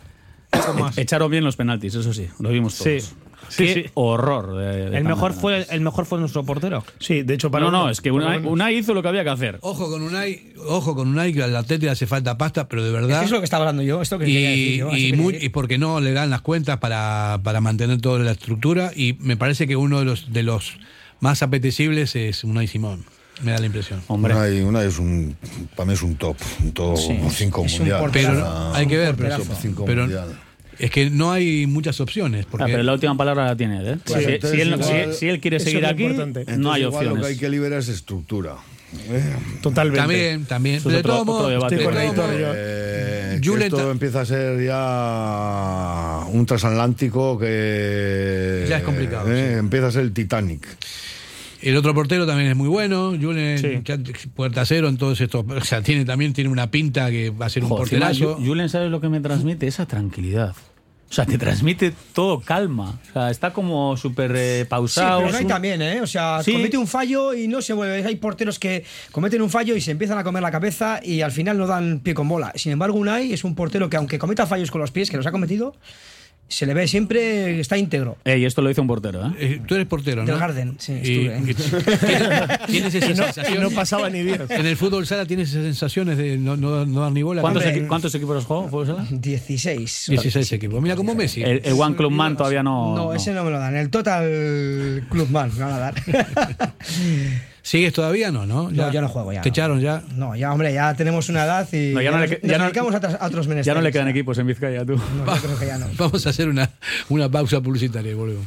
E: Más.
C: Echaron bien los penaltis, eso sí, lo vimos todos.
E: Sí. Sí,
C: Qué
E: sí.
C: horror. de- de
E: El mejor, fue, el mejor fue nuestro portero.
D: Sí, de hecho, para
C: No, no, es que
D: lo
C: Unai, hizo lo que había que hacer.
B: Ojo con Unai, ojo con Unai, que al Atleti le hace falta pasta, pero de
F: Es
B: verdad.
F: que es lo que estaba hablando yo. Esto que quería decir
B: y,
F: yo,
B: y muy- y porque no le dan las cuentas para, para mantener toda la estructura y me parece que uno de los de los más apetecibles es Unai Simón me da la impresión
C: Hombre.
G: Una, y- una es un, para mí es un top, un top
B: Sí,
G: 5
F: es un
G: mundial.
B: pero
G: O sea,
B: hay que ver pero,
G: top cinco
B: pero
G: mundial.
B: Es que no hay muchas opciones
C: Ah,
B: porque
C: pero la última palabra la tiene él, ¿eh?
G: Claro,
C: si, si él,
G: igual-
C: si- si él quiere seguir aquí, no hay
G: igual
C: opciones.
G: Lo que hay que liberar es estructura.
D: Totalmente.
B: también también
C: Eso es
B: de
C: otro-
B: todos modos,
C: otro debate.
B: de
D: Estoy con
B: modos,
D: yo.
G: Eh, que esto empieza a ser ya un transatlántico que
B: Ya es complicado,
G: eh,
B: sí.
G: empieza a ser el Titanic.
B: El otro portero también es muy bueno Julen
E: Sí.
B: ya- puerta cero en todos estos o sea tiene también tiene una pinta que va a ser un
C: encima,
B: porterazo
C: Ju- Julen, ¿sabes lo que me transmite? Esa tranquilidad. O sea, te transmite todo calma. O sea, está como súper eh,
F: Sí,
C: pausado.
F: pero
C: un-
F: también, ¿eh? O sea,
C: Sí.
F: comete un fallo y no se vuelve. Hay porteros que cometen un fallo y se empiezan a comer la cabeza y al final no dan pie con bola. Sin embargo, Unai es un portero que, aunque cometa fallos con los pies, que los ha cometido, se le ve siempre, está íntegro.
C: Eh, y esto lo dice un portero, ¿eh?
B: Eh, tú eres portero ¿no?
F: Del Garden, sí,
B: Y-
F: estuve.
B: y- [LAUGHS] ¿Tienes, esa
D: Y no,
B: sensación
D: y no pasaba ni Dios.
B: en el fútbol sala tienes esas sensaciones de no, no, no dar ni bola
C: ¿Cuántos,
F: Hombre,
C: equi- cuántos equipos has jugado? ¿Fútbol sala?
F: 16.
B: 16 equipos. Mira como Messi.
C: El, el One Club Man todavía no.
F: No, ese no me lo dan. El Total Clubman me van a dar.
B: ¿Sigues todavía? No, ¿no?
F: No, ya no juego, ya
B: ¿Te
F: no.
B: echaron ya?
F: No, ya, hombre, ya tenemos una edad y
C: No, ya no
F: nos-
C: le que-
F: nos
C: ya no-
F: dedicamos a, otras- a otros menesteres.
C: Ya no le quedan equipos en Vizcaya, tú.
F: No, yo creo que ya no. [LAUGHS]
B: Vamos a hacer una, una pausa publicitaria y volvemos.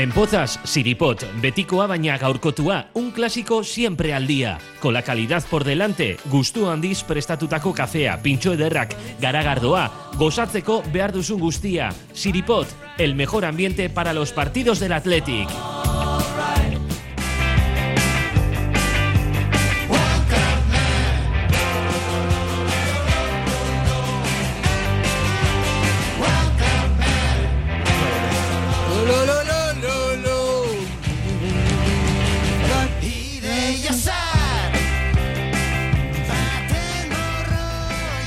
M: En Pozas, Siripot, Betikoa baina gaurkotua, un clásico siempre al día. Con la calidad por delante, gustu handiz prestatutako kafea, pintxo ederrak, garagardoa, gozatzeko behar duzun guztia. Siripot, el mejor ambiente para los partidos del Athletic.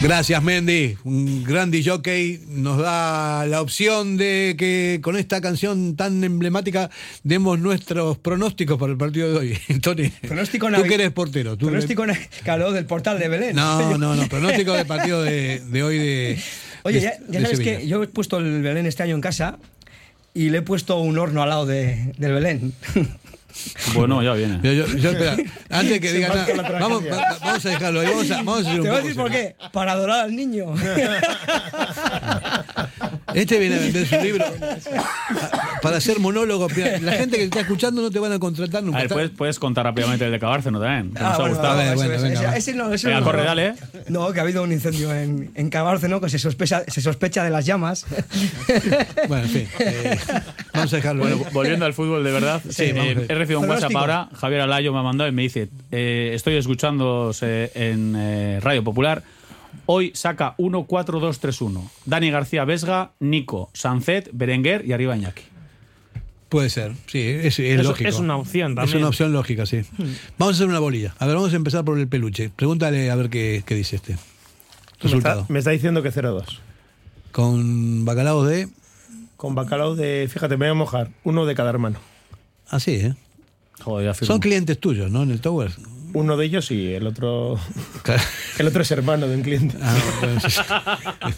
B: Gracias, Mendy. Un gran jockey nos da la opción de que con esta canción tan emblemática demos nuestros pronósticos para el partido de hoy. [LAUGHS] Tony,
F: Pronóstico
B: tú que eres portero. Tú
F: Pronóstico na- claro, del portal de Belén.
B: No, [LAUGHS] no, no. Pronóstico del partido de, de hoy de.
F: Oye,
B: de-
F: ya, ya
B: de
F: sabes
B: Sevilla.
F: que yo he puesto el Belén este año en casa y le he puesto un horno al lado de- del Belén. [LAUGHS]
C: Bueno, ya viene.
B: Yo, yo- yo, espera, [LAUGHS] antes que diga nada, vamos, va- vamos a dejarlo ahí. Vamos a, vamos a hacer un
F: Te voy a
B: poco
F: decir por
B: serio.
F: qué. Para adorar al niño. [LAUGHS]
B: Este viene a vender su libro para hacer monólogo. La gente que está escuchando no te van a contratar
C: A
B: nunca.
C: ver, puedes, puedes contar rápidamente el de Cabárceno también. Que nos
F: Ah,
C: ha
F: bueno, eso,
B: venga,
F: ese- ese no, ese
C: Venga,
F: no.
C: corre, dale.
F: No, que ha habido un incendio en, en Cabárceno que se sospecha, se sospecha de las llamas. [LAUGHS]
B: Bueno, en fin. eh, vamos a dejarlo.
C: Bueno, volviendo al fútbol de verdad,
B: Sí,
C: eh,
B: a
C: he recibido un WhatsApp ahora. Javier Alayo me ha mandado y me dice: eh, Estoy escuchando en eh, Radio Popular. Hoy saca 1-4-2-3-1. Dani García Vesga, Nico, Sancet, Berenguer y arriba Iñaki.
B: Puede ser, sí, es, es
E: Es-
B: lógico.
E: es una opción
B: Es
E: también.
B: una opción lógica, sí. Vamos a hacer una bolilla. A ver, vamos a empezar por el peluche. Pregúntale a ver qué, qué dice este.
D: Me está,
B: Resultado.
D: me está diciendo que 0-2.
B: Con bacalao de.
D: Con bacalao de. Fíjate, me voy a mojar. Uno de cada hermano.
B: Así, ¿eh?
C: Joder.
B: Son clientes tuyos, ¿no? En el Tower.
D: Uno de ellos y el otro. [LAUGHS] el otro es hermano de un cliente.
B: Ah, sí, sí.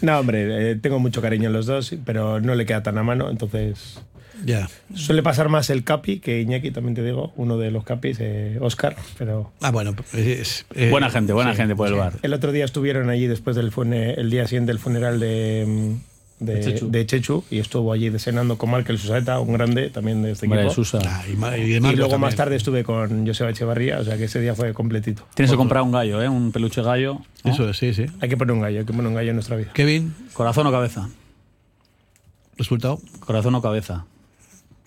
B: [LAUGHS]
D: no, hombre, eh, tengo mucho cariño en los dos, pero no le queda tan a mano, entonces.
B: Ya.
D: Suele pasar más el Capi que Iñaki, también te digo, uno de los Capis, eh, Oscar, pero.
B: Ah, bueno. es- es-
C: Buena gente, buena
B: sí,
C: gente por el
B: sí.
C: bar.
D: El otro día estuvieron allí después del el día siguiente del funeral de, mm, de,
C: De Chechu.
D: de Chechu y estuvo allí cenando con Markel Susaeta, un grande también de este equipo.
C: Susa.
B: Ah, y, y de
D: Y
B: Marcos
D: luego más tarde estuve con Joseba Echevarría, o sea que ese día fue completito.
C: Tienes que comprar un gallo, ¿eh? Un peluche gallo. ¿no?
B: Eso es, sí, sí.
D: Hay que poner un gallo, hay que poner un gallo en nuestra vida.
B: Kevin,
C: Corazón o cabeza.
B: resultado.
C: Corazón o cabeza.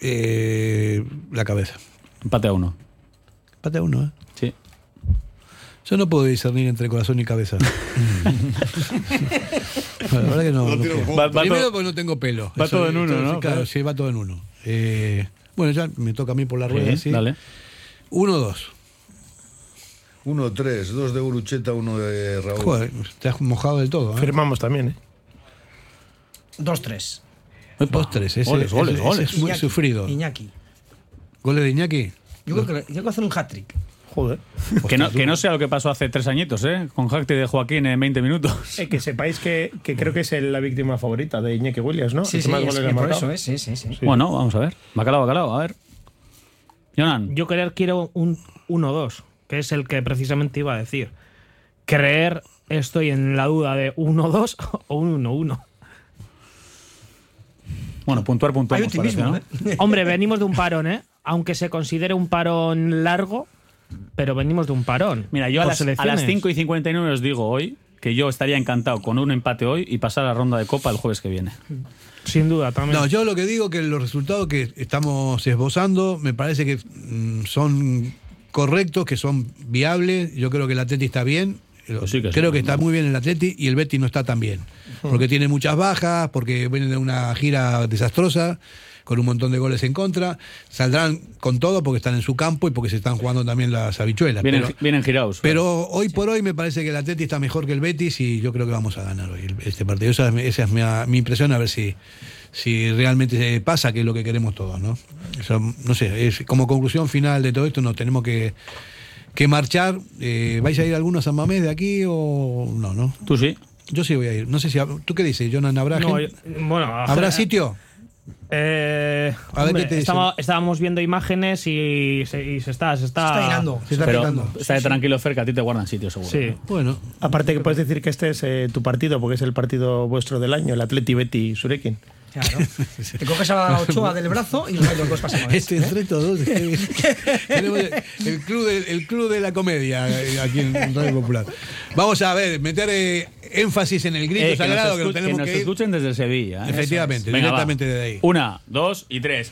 B: Eh, la cabeza.
C: Empate a uno.
B: Pate a uno, ¿eh?
C: Sí.
B: Yo no puedo discernir entre corazón y cabeza. [LAUGHS] Bueno, la verdad que no.
G: No.
C: Va- va
B: Primero
C: todo-
B: porque no tengo pelo.
C: va todo en uno,
B: entonces,
C: ¿no?
B: Claro,
C: Claro.
B: sí, va todo en uno. Eh, bueno, ya me toca a mí por la rueda.
C: Sí,
B: sí.
C: Dale.
B: Uno, dos.
G: Uno, tres, dos de Urucheta, uno de Raúl.
B: Joder, te has mojado del todo. ¿eh?
D: Firmamos también, ¿eh?
F: 2-3.
B: Dos, tres. Ese,
C: Goles, goles, goles.
B: ese es muy
F: Iñaki,
B: sufrido.
F: Iñaki.
B: ¿Goles de Iñaki?
F: Yo creo que, yo creo que hacer un hat-trick.
D: Joder.
C: Que no, que no sea lo que pasó hace tres añitos, ¿eh? Con Jacti de Joaquín en 20 minutos.
D: Eh, que sepáis que, que creo que es el- la víctima favorita de Iñaki Williams, ¿no?
F: Sí,
D: El
F: sí,
D: más
F: es que por eso, ¿eh? Sí, sí, sí.
C: Bueno, vamos a ver. Bacalao, bacalao, a ver. Jonan.
E: Yo querer quiero un 1-2, que es el que precisamente iba a decir. Creer estoy en la duda de 1-2 [LAUGHS] o un 1-1.
C: Bueno, puntuar, puntuar.
E: Optimismo, ¿eh? Hombre, venimos de un parón, ¿eh? Aunque se considere un parón largo, pero venimos de un parón.
C: Mira, yo a las, a las
E: selecciones.
C: 5 y 59 os digo hoy que yo estaría encantado con un empate hoy y pasar a la ronda de Copa el jueves que viene.
E: Sin duda, también.
B: No, yo lo que digo que los resultados que estamos esbozando me parece que mm, son correctos, que son viables. Yo creo que el Atleti está bien.
C: Pues sí que sí.
B: creo que está muy bien el Atleti y el Betis no está tan bien. Porque tiene muchas bajas, porque vienen de una gira desastrosa, con un montón de goles en contra. Saldrán con todo porque están en su campo y porque se están jugando también las habichuelas.
C: Vienen,
B: Pero-
C: vienen girados.
B: pero hoy por hoy me parece que el Atleti está mejor que el Betis y yo creo que vamos a ganar hoy este partido. Esa es, mi- esa es mi, mi impresión, a ver si, si realmente se pasa, que es lo que queremos todos, ¿no? Eso, no sé, es, como conclusión final de todo esto nos tenemos que, que marchar. Eh, ¿Vais a ir algunos a Mamés de aquí o no, no?
C: Tú sí.
B: Yo sí voy a ir. No sé si... ¿Tú qué dices, Jonan? ¿Habrá,
E: No,
B: gente?
E: yo- bueno,
B: ¿Habrá sitio?
E: Eh,
B: A ver
E: hombre,
B: qué te dicen.
E: estamos, estábamos viendo imágenes y se, y se está, se está,
F: está llenando.
B: Se está
C: Pero tranquilo, Fer, que a ti te guardan sitio, seguro.
E: Sí.
B: Bueno,
D: Aparte que puedes decir que este es eh, tu partido, porque es el partido vuestro del año, el Atleti Betty Surekin.
F: Claro. Te coges a la Ochoa del brazo y los dos pasamos.
B: Este entre todos. Tenemos [LAUGHS] el club, de, el club de la comedia eh, aquí en Radio Popular. Vamos a ver, meter eh, énfasis en el grito
C: Eh, que
B: sagrado
C: nos,
B: que, lo
C: escu- que
B: tenemos
C: nos
B: que ir.
C: escuchen desde Sevilla. ¿eh?
B: Efectivamente,
C: Venga,
B: directamente
C: va.
B: de ahí.
C: Una, dos y tres.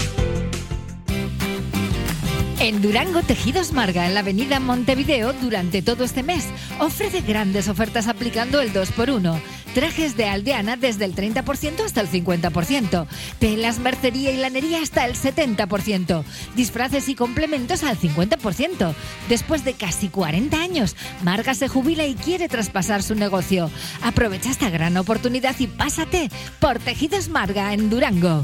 L: En Durango Tejidos Marga, en la avenida Montevideo, durante todo este mes, ofrece grandes ofertas aplicando el 2x1. Trajes de aldeana desde el 30% hasta el 50%. Telas, mercería y lanería hasta el 70%. Disfraces y complementos al 50%. Después de casi 40 años, Marga se jubila y quiere traspasar su negocio. Aprovecha esta gran oportunidad y pásate por Tejidos Marga en Durango.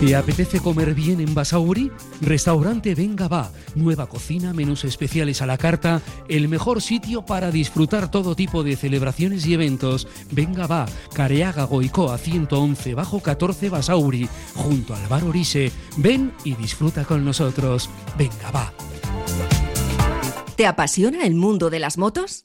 I: ¿Te apetece comer bien en Basauri? Restaurante Venga Va. Nueva cocina, menús especiales a la carta. El mejor sitio para disfrutar todo tipo de celebraciones y eventos. Venga Va. Careaga Goicoa 111 bajo 14 Basauri. Junto al bar Orise. Ven y disfruta con nosotros. Venga Va.
K: ¿Te apasiona el mundo de las motos?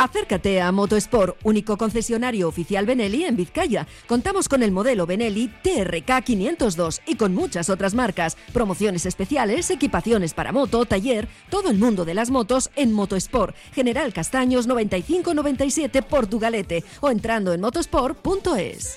K: Acércate a Motosport, único concesionario oficial Benelli en Vizcaya. Contamos con el modelo Benelli TRK 502 y con muchas otras marcas, promociones especiales, equipaciones para moto, taller, todo el mundo de las motos en Motosport. General Castaños 9597 Portugalete o entrando en motosport.es.